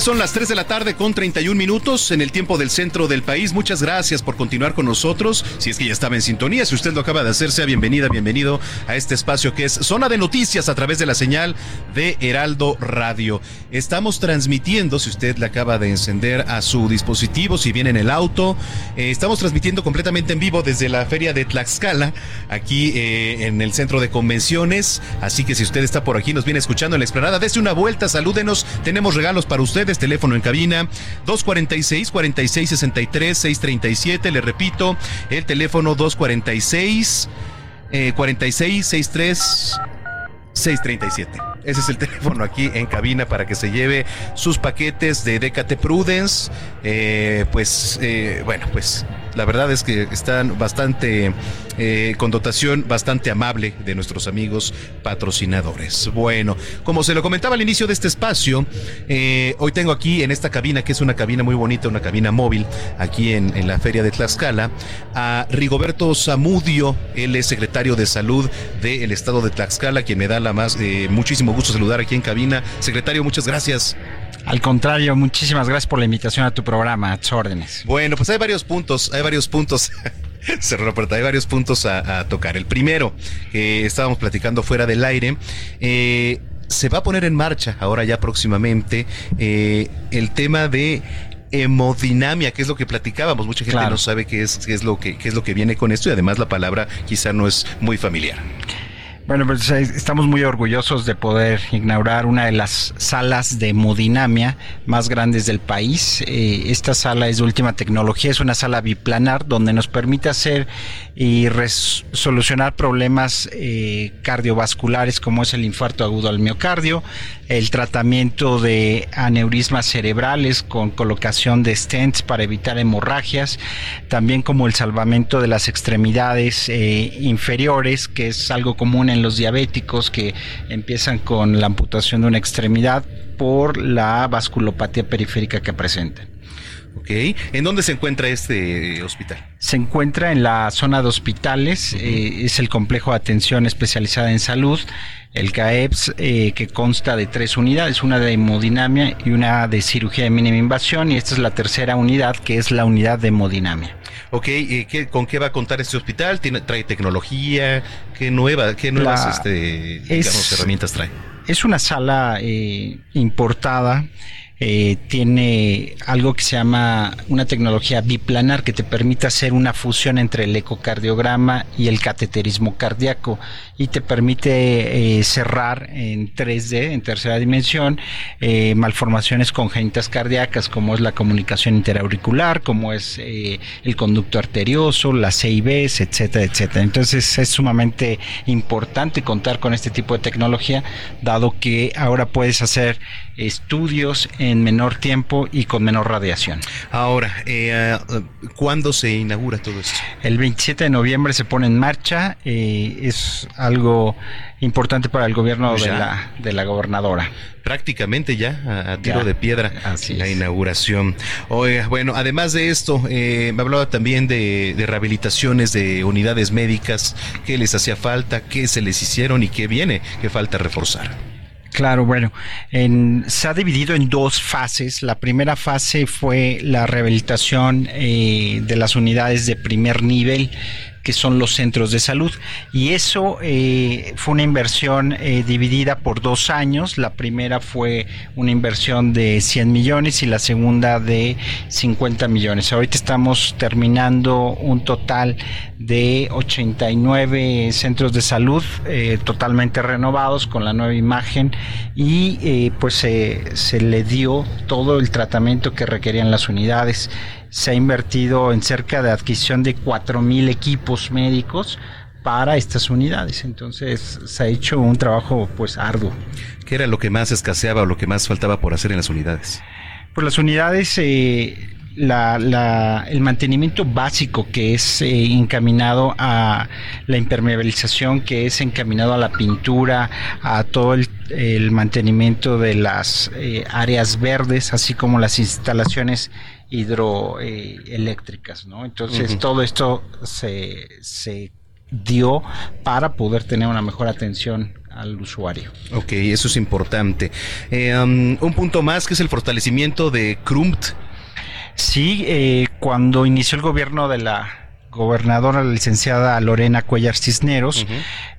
Son las 3 de la tarde con 31 minutos en el tiempo del centro del país. Muchas gracias por continuar con nosotros. Si es que ya estaba en sintonía, si usted lo acaba de hacer, sea bienvenida, bienvenido a este espacio que es Zona de Noticias a través de la señal de Heraldo Radio. Estamos transmitiendo, si usted le acaba de encender a su dispositivo, si viene en el auto, eh, estamos transmitiendo completamente en vivo desde la feria de Tlaxcala, aquí eh, en el centro de convenciones. Así que si usted está por aquí, nos viene escuchando en la explanada, dése una vuelta, salúdenos. Tenemos regalos para usted teléfono en cabina 246 46 63 637, le repito, el teléfono 246 46 63 637. Ese es el teléfono aquí en cabina para que se lleve sus paquetes de Decate Prudence. Eh, pues, eh, bueno, pues la verdad es que están bastante eh, con dotación bastante amable de nuestros amigos patrocinadores. Bueno, como se lo comentaba al inicio de este espacio, hoy tengo aquí en esta cabina, que es una cabina muy bonita, una cabina móvil, aquí en, la Feria de Tlaxcala, a Rigoberto Zamudio, él es secretario de salud del estado de Tlaxcala, quien me da la más eh, muchísimo gusto saludar aquí en cabina. Secretario, muchas gracias. Al contrario, muchísimas gracias por la invitación a tu programa, a tus órdenes. Bueno, pues hay varios puntos, hay varios puntos. Cerró la Hay varios puntos a, tocar. El primero, que estábamos platicando fuera del aire, eh, se va a poner en marcha ahora ya próximamente eh, el tema de hemodinamia, que es lo que platicábamos. Mucha gente no sabe qué es, qué es lo que qué es lo que viene con esto y además la palabra quizá no es muy familiar. Bueno, pues eh, estamos muy orgullosos de poder inaugurar una de las salas de hemodinamia más grandes del país. Eh, esta sala es de última tecnología, es una sala biplanar donde nos permite hacer y solucionar problemas eh, cardiovasculares como es el infarto agudo al miocardio, el tratamiento de aneurismas cerebrales con colocación de stents para evitar hemorragias, también como el salvamento de las extremidades inferiores, que es algo común en los diabéticos que empiezan con la amputación de una extremidad por la vasculopatía periférica que presentan. Ok, ¿en dónde se encuentra este hospital? Se encuentra en la zona de hospitales, eh, es el complejo de atención especializada en salud, el CAEPS, eh, que consta de tres unidades, una de hemodinamia y una de cirugía de mínima invasión, y esta es la tercera unidad, que es la unidad de hemodinamia. Ok, ¿qué, ¿con qué va a contar este hospital? ¿Tiene, ¿Trae tecnología? ¿Qué, nueva, qué nuevas este, herramientas trae? Es una sala eh, importada eh, tiene algo que se llama una tecnología biplanar que te permite hacer una fusión entre el ecocardiograma y el cateterismo cardíaco y te permite eh, cerrar en 3D, en tercera dimensión, eh, malformaciones congénitas cardíacas como es la comunicación interauricular, como es el conducto arterioso, las CIBs, etcétera, etcétera. Entonces es sumamente importante contar con este tipo de tecnología, dado que ahora puedes hacer estudios en menor tiempo y con menor radiación. Ahora, eh, ¿cuándo se inaugura todo esto? El 27 de noviembre se pone en marcha, eh, es algo importante para el gobierno de la, de la gobernadora prácticamente ya a, tiro de piedra la inauguración. Oiga, bueno, además de esto, eh, me hablaba también de, de, rehabilitaciones de unidades médicas, qué les hacía falta, qué se les hicieron y qué viene, qué falta reforzar. Claro, bueno, en, se ha dividido en dos fases. La primera fase fue la rehabilitación eh, de las unidades de primer nivel que son los centros de salud. Y eso eh, fue una inversión eh, dividida por dos años. La primera fue una inversión de 100 millones y la segunda de 50 millones. Ahorita estamos terminando un total de 89 centros de salud eh, totalmente renovados con la nueva imagen y pues se le dio todo el tratamiento que requerían las unidades se ha invertido en cerca de adquisición de 4.000 equipos médicos para estas unidades. Entonces se ha hecho un trabajo pues arduo. ¿Qué era lo que más escaseaba o lo que más faltaba por hacer en las unidades? Pues las unidades, eh, la, el mantenimiento básico que es eh, encaminado a la impermeabilización, que es encaminado a la pintura, a todo el, mantenimiento de las eh, áreas verdes, así como las instalaciones hidroeléctricas, ¿no? Entonces todo esto se, se dio para poder tener una mejor atención al usuario. Ok, eso es importante. Eh, um, un punto más que es el fortalecimiento de CRUMT. Sí, eh, cuando inició el gobierno de la gobernadora, la licenciada Lorena Cuellar Cisneros,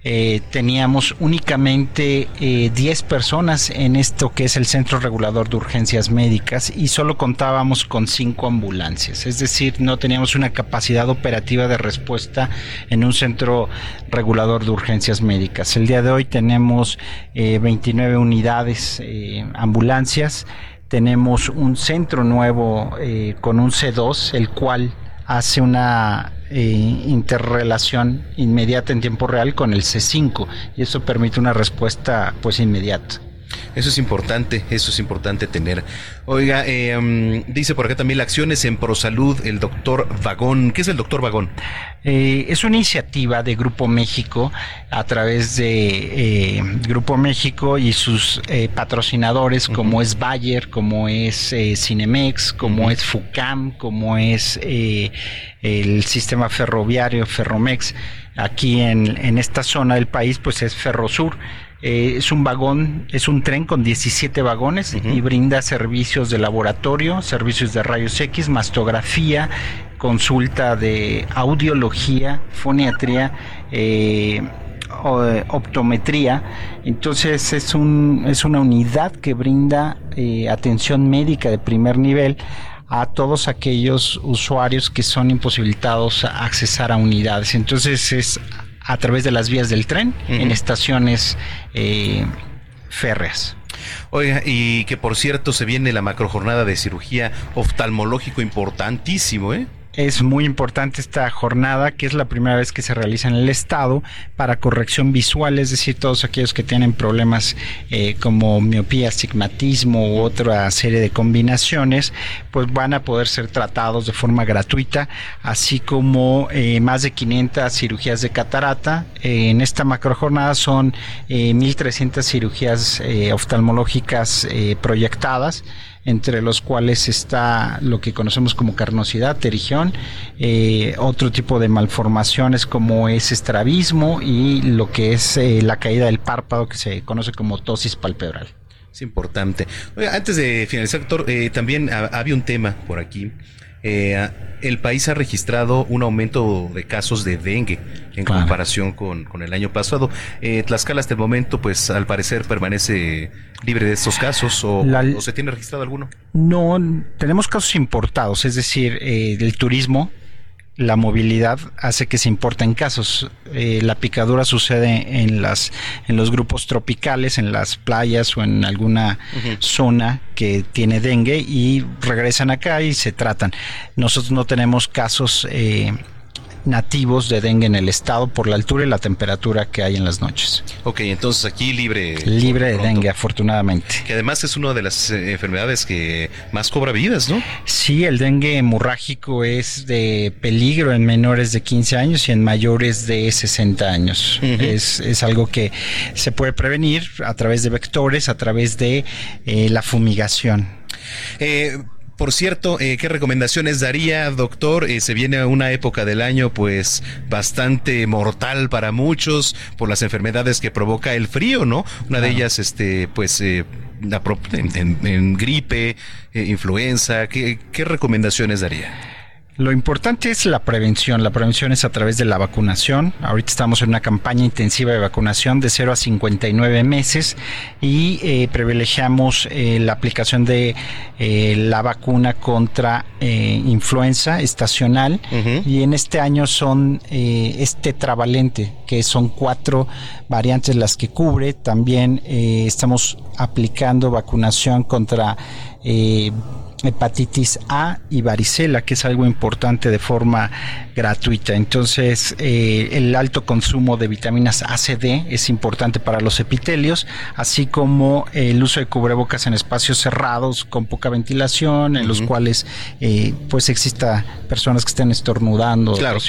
eh, teníamos únicamente eh, 10 personas en esto que es el Centro Regulador de Urgencias Médicas y solo contábamos con 5 ambulancias. Es decir, no teníamos una capacidad operativa de respuesta en un Centro Regulador de Urgencias Médicas. El día de hoy tenemos eh, 29 unidades eh, ambulancias. Tenemos un centro nuevo eh, con un C2, el cual hace una eh, interrelación inmediata en tiempo real con el C5 y eso permite una respuesta pues inmediata. Eso es importante, eso es importante tener. Oiga, eh, um, dice por acá también la acciones en Prosalud, el doctor Vagón. ¿Qué es el doctor Vagón? Eh, es una iniciativa de Grupo México a través de eh, Grupo México y sus eh, patrocinadores como es Bayer, como es eh, Cinemex, como es FUCAM, como es el sistema ferroviario Ferromex. Aquí en, en esta zona del país pues es Ferrosur. Eh, es un vagón, es un tren con 17 vagones y brinda servicios de laboratorio, servicios de rayos X, mastografía, consulta de audiología, foniatría, eh, o- optometría. Entonces es, un, es una unidad que brinda eh, atención médica de primer nivel a todos aquellos usuarios que son imposibilitados a accesar a unidades. Entonces es a través de las vías del tren en estaciones eh, férreas. Oiga, y que por cierto se viene la macrojornada de cirugía oftalmológico importantísimo, ¿eh? Es muy importante esta jornada, que es la primera vez que se realiza en el Estado para corrección visual, es decir, todos aquellos que tienen problemas eh, como miopía, astigmatismo u otra serie de combinaciones, pues van a poder ser tratados de forma gratuita, así como eh, más de 500 cirugías de catarata. Eh, en esta macrojornada son eh, 1.300 cirugías oftalmológicas proyectadas entre los cuales está lo que conocemos como carnosidad, terigión, eh, otro tipo de malformaciones como es estrabismo y lo que es eh, la caída del párpado que se conoce como tosis palpebral. Es importante. Antes de finalizar, doctor, eh, también ha- había un tema por aquí. Eh, el país ha registrado un aumento de casos de dengue en Claro. comparación con, con el año pasado. Eh, Tlaxcala hasta el momento, pues al parecer permanece libre de estos casos o, La- o se tiene registrado alguno. No, tenemos casos importados, es decir, eh, el turismo, la movilidad hace que se importen casos. Eh, la picadura sucede en las en los grupos tropicales, en las playas o en alguna zona que tiene dengue y regresan acá y se tratan. Nosotros no tenemos casos eh, nativos de dengue en el estado por la altura y la temperatura que hay en las noches. Ok, entonces aquí libre. Libre de pronto. dengue, afortunadamente. Que además es una de las eh, enfermedades que más cobra vidas, ¿no? Sí, el dengue hemorrágico es de peligro en menores de 15 años y en mayores de 60 años. es, es algo que se puede prevenir a través de vectores, a través de eh, la fumigación. Eh, por cierto, eh, ¿qué recomendaciones daría, doctor? Eh, se viene una época del año, pues, bastante mortal para muchos por las enfermedades que provoca el frío, ¿no? Una de ellas, este, pues, eh, en, en- en gripe, eh, influenza. ¿Qué, ¿Qué recomendaciones daría? Lo importante es la prevención. La prevención es a través de la vacunación. Ahorita estamos en una campaña intensiva de vacunación de 0 a 59 meses y eh, privilegiamos eh, la aplicación de eh, la vacuna contra influenza estacional y en este año son eh, es tetravalente, que son cuatro variantes las que cubre. También estamos aplicando vacunación contra eh, hepatitis A y varicela, que es algo importante de forma gratuita. Entonces, eh, el alto consumo de vitaminas A, C, D es importante para los epitelios, así como el uso de cubrebocas en espacios cerrados con poca ventilación, en los cuales eh, pues exista personas que estén estornudando, Claro.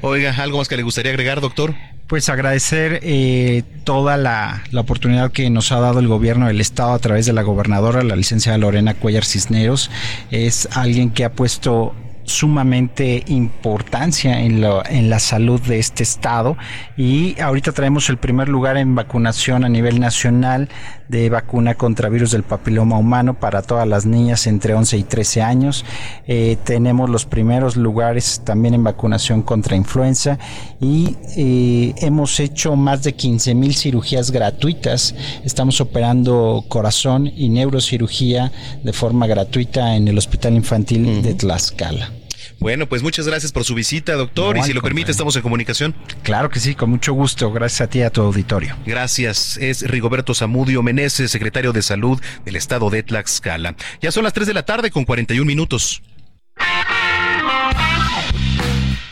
Oiga, ¿algo más que le gustaría agregar, doctor? Pues agradecer eh, toda la, la oportunidad que nos ha dado el gobierno del estado a través de la gobernadora, la licenciada Lorena Cuellar Cisneros. Es alguien que ha puesto sumamente importancia en, en la salud de este estado y ahorita traemos el primer lugar en vacunación a nivel nacional de vacuna contra virus del papiloma humano para todas las niñas entre 11 y 13 años. Eh, tenemos los primeros lugares también en vacunación contra influenza y eh, hemos hecho más de 15 mil cirugías gratuitas. Estamos operando corazón y neurocirugía de forma gratuita en el Hospital Infantil de Tlaxcala. Bueno, pues muchas gracias por su visita, doctor. y si lo permite, estamos en comunicación. Claro que sí, con mucho gusto. Gracias a ti y a tu auditorio. Gracias. Es Rigoberto Zamudio Meneses, secretario de Salud del Estado de Tlaxcala. Ya son las 3 de la tarde con 41 minutos.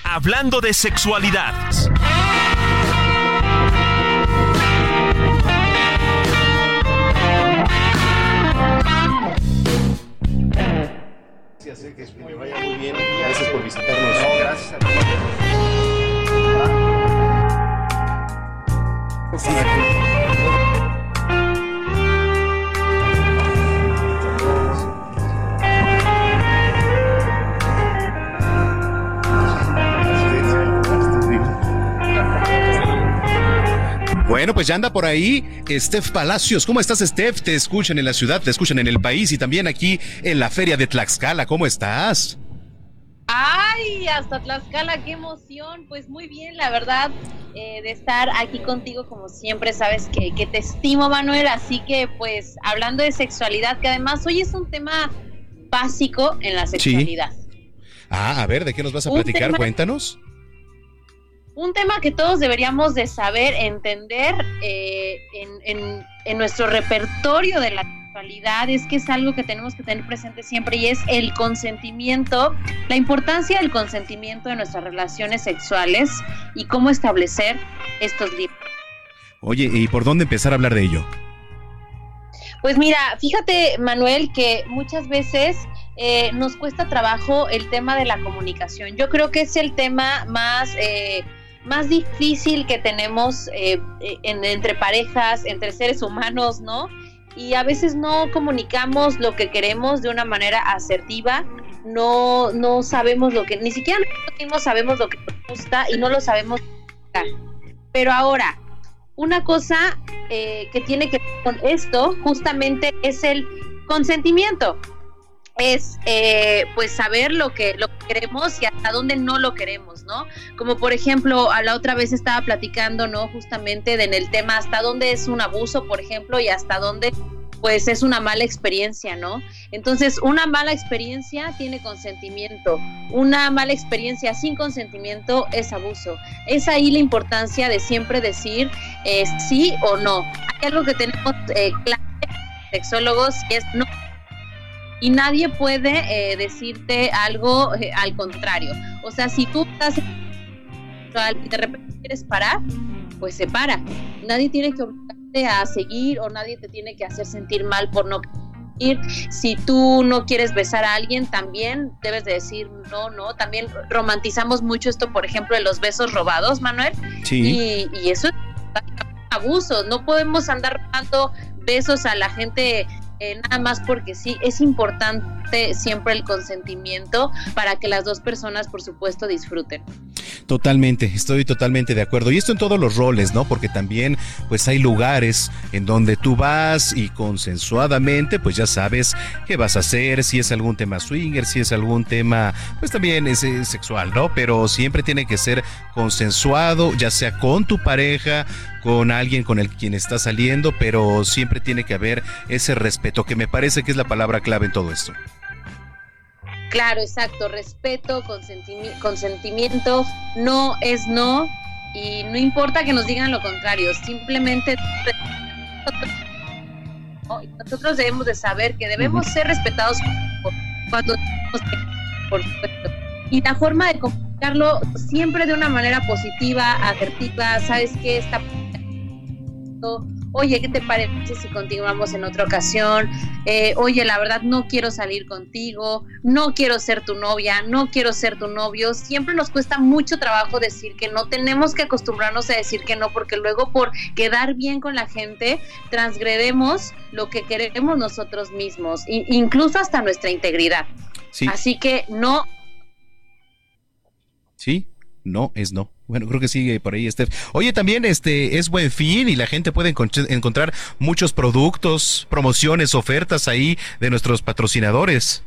Hablando de sexualidad. Gracias, que me vaya muy bien. Gracias por visitarnos. gracias a Bueno, pues ya anda por ahí Steph Palacios. ¿Cómo estás, Steph? Te escuchan en la ciudad, te escuchan en el país y también aquí en la feria de Tlaxcala. ¿Cómo estás? Ay, hasta Tlaxcala, qué emoción. Pues muy bien, la verdad, eh, de estar aquí contigo como siempre, sabes que, que, te estimo, Manuel. Así que, pues, hablando de sexualidad, que además hoy es un tema básico en la sexualidad. Ah, a ver, ¿de qué nos vas a platicar? Cuéntanos un tema que todos deberíamos de saber, entender eh, en, nuestro repertorio de la sexualidad, es que es algo que tenemos que tener presente siempre y es el consentimiento, la importancia del consentimiento de nuestras relaciones sexuales y cómo establecer estos límites. Oye, ¿y por dónde empezar a hablar de ello? Pues mira, fíjate Manuel que muchas veces eh, nos cuesta trabajo el tema de la comunicación. Yo creo que es el tema más... Eh, más difícil que tenemos eh, eh, entre parejas, entre seres humanos, ¿no? Y a veces no comunicamos lo que queremos de una manera asertiva, no, no sabemos lo que, ni siquiera nosotros sabemos lo que nos gusta y no lo sabemos. Pero ahora, una cosa eh, que tiene que ver con esto justamente es el consentimiento es eh, pues saber lo que lo queremos y hasta dónde no lo queremos, ¿no? Como por ejemplo, a la otra vez estaba platicando, ¿no? Justamente en el tema hasta dónde es un abuso, por ejemplo, y hasta dónde pues es una mala experiencia, ¿no? Entonces, una mala experiencia tiene consentimiento, una mala experiencia sin consentimiento es abuso. Es ahí la importancia de siempre decir eh, sí o no. Hay algo que tenemos eh, claro, sexólogos, y es no y nadie puede eh, decirte algo eh, al contrario. O sea, si tú estás y de repente quieres parar, pues se para. Nadie tiene que obligarte a seguir o nadie te tiene que hacer sentir mal por no ir. Si tú no quieres besar a alguien, también debes de decir no, no. También romantizamos mucho esto, por ejemplo, de los besos robados, Manuel. Sí. Y, y eso es abuso. No podemos andar robando besos a la gente eh, nada más porque sí, es importante siempre el consentimiento para que las dos personas, por supuesto, disfruten. Totalmente, estoy totalmente de acuerdo. Y esto en todos los roles, ¿no? Porque también, pues hay lugares en donde tú vas y consensuadamente, pues ya sabes qué vas a hacer, si es algún tema swinger, si es algún tema, pues también es, sexual, ¿no? Pero siempre tiene que ser consensuado, ya sea con tu pareja, con alguien con el quien está saliendo, pero siempre tiene que haber ese respeto, que me parece que es la palabra clave en todo esto. Claro, exacto, respeto, consentimiento, no es no y no importa que nos digan lo contrario, simplemente nosotros debemos de saber que debemos ser respetados cuando por supuesto. Y la forma de comunicarlo siempre de una manera positiva, asertiva, sabes que oye, ¿qué te parece si continuamos en otra ocasión? Eh, oye, la verdad no quiero salir contigo, no quiero ser tu novia, no quiero ser tu novio. Siempre nos cuesta mucho trabajo decir que no, tenemos que acostumbrarnos a decir que no, porque luego por quedar bien con la gente, transgredemos lo que queremos nosotros mismos, incluso hasta nuestra integridad. Así que no ¿Sí? No, es no. Bueno, creo que sigue por ahí, Steph. Oye, también este es buen fin y la gente puede encontrar muchos productos, promociones, ofertas ahí de nuestros patrocinadores.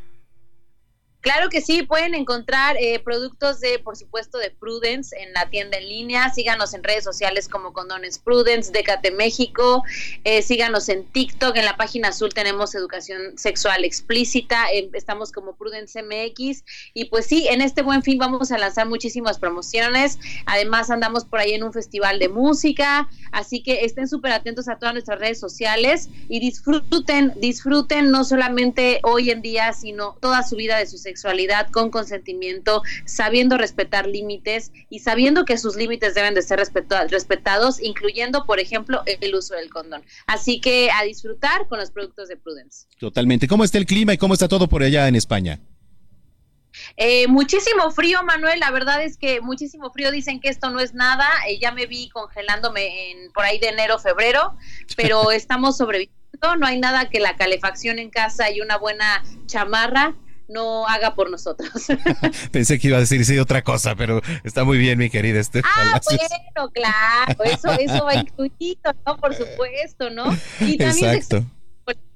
Claro que sí, pueden encontrar eh, productos de, por supuesto, de Prudence en la tienda en línea. Síganos en redes sociales como Condones Prudence, Decate México. Eh, síganos en TikTok. En la página azul tenemos educación sexual explícita. Eh, estamos como Prudence MX. Y pues sí, en este buen fin vamos a lanzar muchísimas promociones. Además, andamos por ahí en un festival de música. Así que estén súper atentos a todas nuestras redes sociales y disfruten, disfruten no solamente hoy en día, sino toda su vida de sus sexualidad con consentimiento, sabiendo respetar límites y sabiendo que sus límites deben de ser respetados, incluyendo, por ejemplo, el uso del condón. Así que a disfrutar con los productos de Prudence. Totalmente. ¿Cómo está el clima y cómo está todo por allá en España? Eh, muchísimo frío, Manuel. La verdad es que muchísimo frío. Dicen que esto no es nada. Eh, ya me vi congelándome en, por ahí de enero, febrero, pero estamos sobreviviendo. No hay nada que la calefacción en casa y una buena chamarra no haga por nosotros. Pensé que iba a decir sí, otra cosa, pero está muy bien, mi querida Esther. Ah, bueno, claro, eso, eso va incluido, ¿no? Por supuesto, ¿no? Y también Exacto.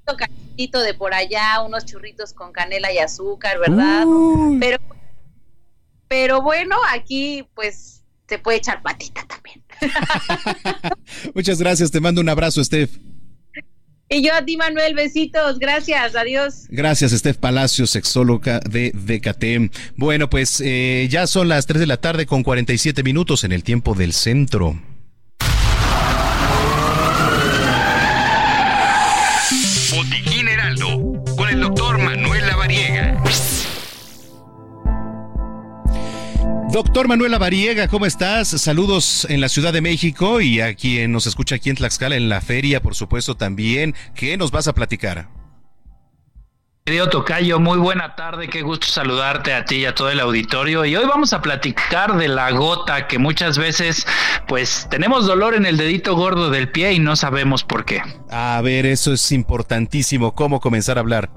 Un cachito de por allá, unos churritos con canela y azúcar, ¿verdad? Pero, pero bueno, aquí pues se puede echar patita también. Muchas gracias, te mando un abrazo, Steph. Y yo a ti, Manuel, besitos, gracias, adiós. Gracias, Steph Palacio, sexóloga de DKT. Bueno, pues eh, ya son las 3 de la tarde con 47 minutos en el tiempo del centro. Doctor Manuel Lavariega, ¿cómo estás? Saludos en la Ciudad de México y a quien nos escucha aquí en Tlaxcala en la feria, por supuesto también. ¿Qué nos vas a platicar? Querido Tocayo, muy buena tarde, qué gusto saludarte a ti y a todo el auditorio. Y hoy vamos a platicar de la gota, que muchas veces pues tenemos dolor en el dedito gordo del pie y no sabemos por qué. A ver, eso es importantísimo, ¿cómo comenzar a hablar?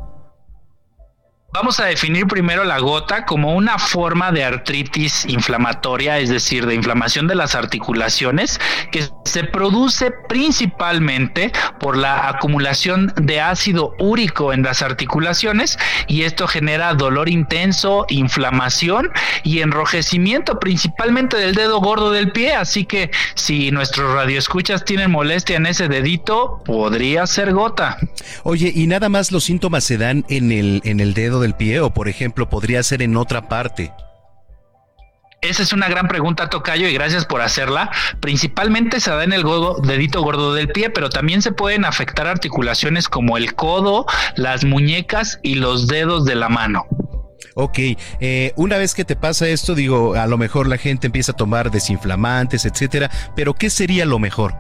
Vamos a definir primero la gota como una forma de artritis inflamatoria, es decir, de inflamación de las articulaciones, que se produce principalmente por la acumulación de ácido úrico en las articulaciones y esto genera dolor intenso, inflamación y enrojecimiento principalmente del dedo gordo del pie, así que si nuestros radioescuchas tienen molestia en ese dedito, podría ser gota. Oye, ¿y nada más los síntomas se dan en el, en el dedo del pie o por ejemplo podría ser en otra parte? Esa es una gran pregunta, Tocayo, y gracias por hacerla. Principalmente se da en el dedito gordo del pie, pero también se pueden afectar articulaciones como el codo, las muñecas y los dedos de la mano. Ok, eh, una vez que te pasa esto, digo, a lo mejor la gente empieza a tomar desinflamantes, etcétera, pero ¿qué sería lo mejor?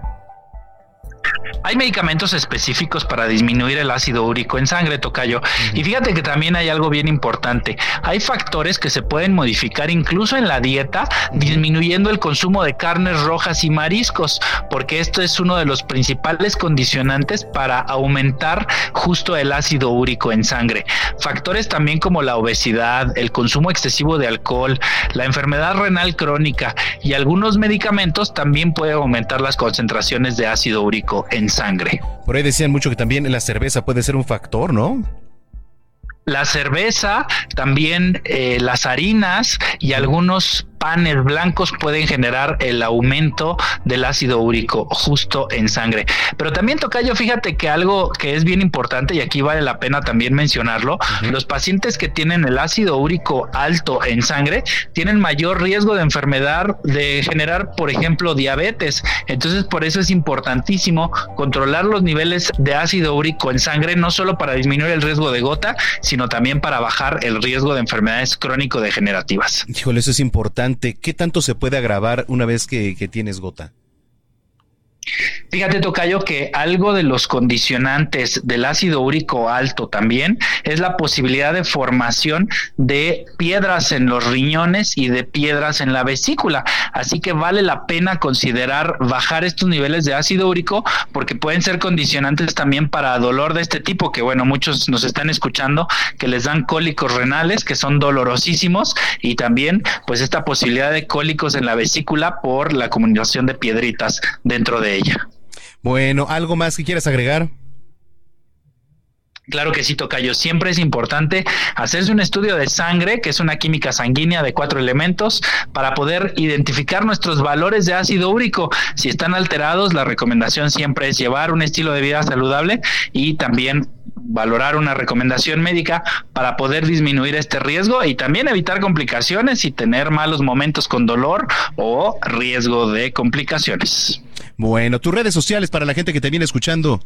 Hay medicamentos específicos para disminuir el ácido úrico en sangre, Tocayo. Y fíjate que también hay algo bien importante. Hay factores que se pueden modificar incluso en la dieta, disminuyendo el consumo de carnes rojas y mariscos, porque esto es uno de los principales condicionantes para aumentar justo el ácido úrico en sangre. Factores también como la obesidad, el consumo excesivo de alcohol, la enfermedad renal crónica y algunos medicamentos también pueden aumentar las concentraciones de ácido úrico en sangre. Por ahí decían mucho que también la cerveza puede ser un factor, ¿no? La cerveza, también eh, las harinas y algunos panes blancos pueden generar el aumento del ácido úrico justo en sangre. Pero también Tocayo, fíjate que algo que es bien importante y aquí vale la pena también mencionarlo, los pacientes que tienen el ácido úrico alto en sangre tienen mayor riesgo de enfermedad, de generar, por ejemplo, diabetes. Entonces, por eso es importantísimo controlar los niveles de ácido úrico en sangre, no solo para disminuir el riesgo de gota, sino también para bajar el riesgo de enfermedades crónico-degenerativas. Híjole, eso es importante ¿qué tanto se puede agravar una vez que, tienes gota? Fíjate, Tocayo, que algo de los condicionantes del ácido úrico alto también es la posibilidad de formación de piedras en los riñones y de piedras en la vesícula. Así que vale la pena considerar bajar estos niveles de ácido úrico porque pueden ser condicionantes también para dolor de este tipo, que bueno, muchos nos están escuchando que les dan cólicos renales, que son dolorosísimos, y también pues esta posibilidad de cólicos en la vesícula por la acumulación de piedritas dentro de ella. Bueno, ¿algo más que quieras agregar? Claro que sí, Tocayo. Siempre es importante hacerse un estudio de sangre, que es una química sanguínea de cuatro elementos, para poder identificar nuestros valores de ácido úrico. Si están alterados, la recomendación siempre es llevar un estilo de vida saludable y también valorar una recomendación médica para poder disminuir este riesgo y también evitar complicaciones y tener malos momentos con dolor o riesgo de complicaciones. Bueno, tus redes sociales para la gente que te viene escuchando.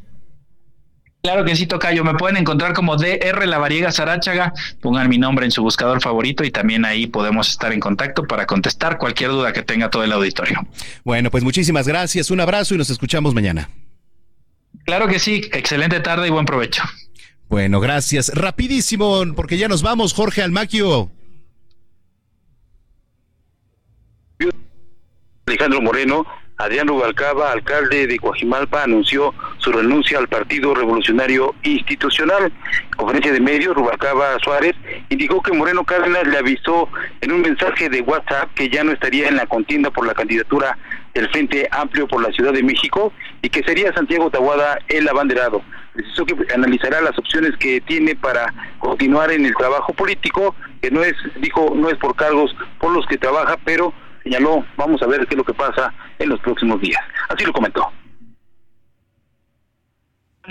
Claro que sí, Tocayo. Me pueden encontrar como DR La Variega Sarachaga. Pongan mi nombre en su buscador favorito y también ahí podemos estar en contacto para contestar cualquier duda que tenga todo el auditorio. Bueno, pues muchísimas gracias. Un abrazo y nos escuchamos mañana. Claro que sí. Excelente tarde y buen provecho. Bueno, gracias. Rapidísimo, porque ya nos vamos, Jorge Almaquio. Alejandro Moreno Adrián Rubalcaba, alcalde de Coajimalpa, anunció su renuncia al Partido Revolucionario Institucional. En conferencia de medios, Rubalcaba Suárez indicó que Moreno Cárdenas le avisó en un mensaje de WhatsApp que ya no estaría en la contienda por la candidatura del Frente Amplio por la Ciudad de México y que sería Santiago Tahuada el abanderado. Precisó que analizará las opciones que tiene para continuar en el trabajo político, que no es, dijo, no es por cargos por los que trabaja, pero señaló, vamos a ver qué es lo que pasa en los próximos días. Así lo comentó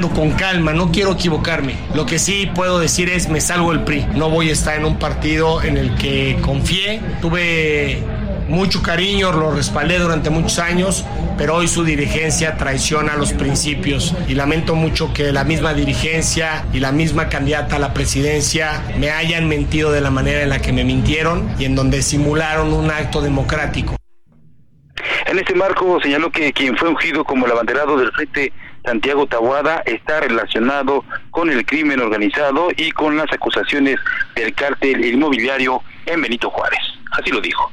con calma, no quiero equivocarme. Lo que sí puedo decir es me salgo del PRI. No voy a estar en un partido en el que confié. Tuve mucho cariño, lo respaldé durante muchos años, pero hoy su dirigencia traiciona los principios y lamento mucho que la misma dirigencia y la misma candidata a la presidencia me hayan mentido de la manera en la que me mintieron y en donde simularon un acto democrático. En este marco señaló que quien fue ungido como el abanderado del Frente Santiago Tabuada está relacionado con el crimen organizado y con las acusaciones del cártel inmobiliario en Benito Juárez. Así lo dijo.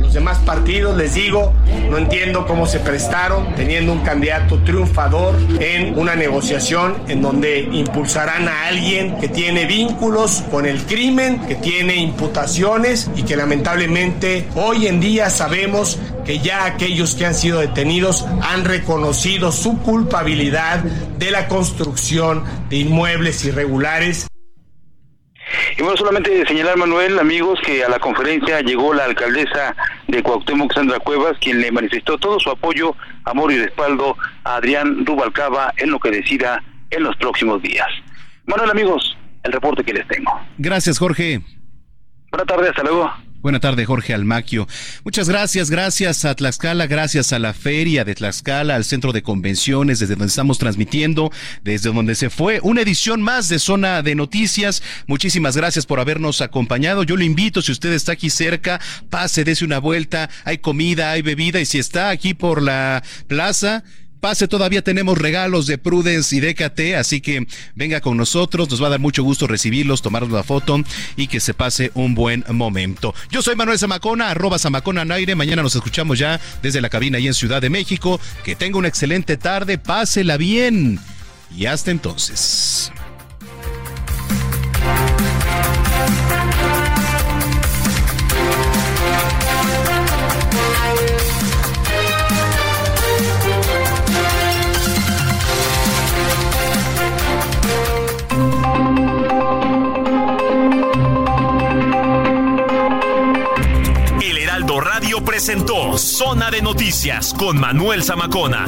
Los demás partidos les digo, no entiendo cómo se prestaron teniendo un candidato triunfador en una negociación en donde impulsarán a alguien que tiene vínculos con el crimen, que tiene imputaciones y que lamentablemente hoy en día sabemos que ya aquellos que han sido detenidos han reconocido su culpabilidad de la construcción de inmuebles irregulares y bueno, solamente señalar, Manuel, amigos, que a la conferencia llegó la alcaldesa de Cuauhtémoc, Sandra Cuevas, quien le manifestó todo su apoyo, amor y respaldo a Adrián Rubalcaba en lo que decida en los próximos días. Manuel, amigos, el reporte que les tengo. Gracias, Jorge. Buenas tardes, hasta luego. Buenas tardes, Jorge Almaquio. Muchas gracias, gracias a Tlaxcala, gracias a la feria de Tlaxcala, al centro de convenciones, desde donde estamos transmitiendo, desde donde se fue una edición más de Zona de Noticias. Muchísimas gracias por habernos acompañado. Yo lo invito, si usted está aquí cerca, pase, dése una vuelta. Hay comida, hay bebida, y si está aquí por la plaza, Pase, todavía tenemos regalos de Prudence y DKT, así que venga con nosotros, nos va a dar mucho gusto recibirlos, tomarnos la foto y que se pase un buen momento. Yo soy Manuel Zamacona, arroba Zamacona en aire, mañana nos escuchamos ya desde la cabina ahí en Ciudad de México, que tenga una excelente tarde, pásela bien y hasta entonces. Presentó Zona de Noticias con Manuel Zamacona.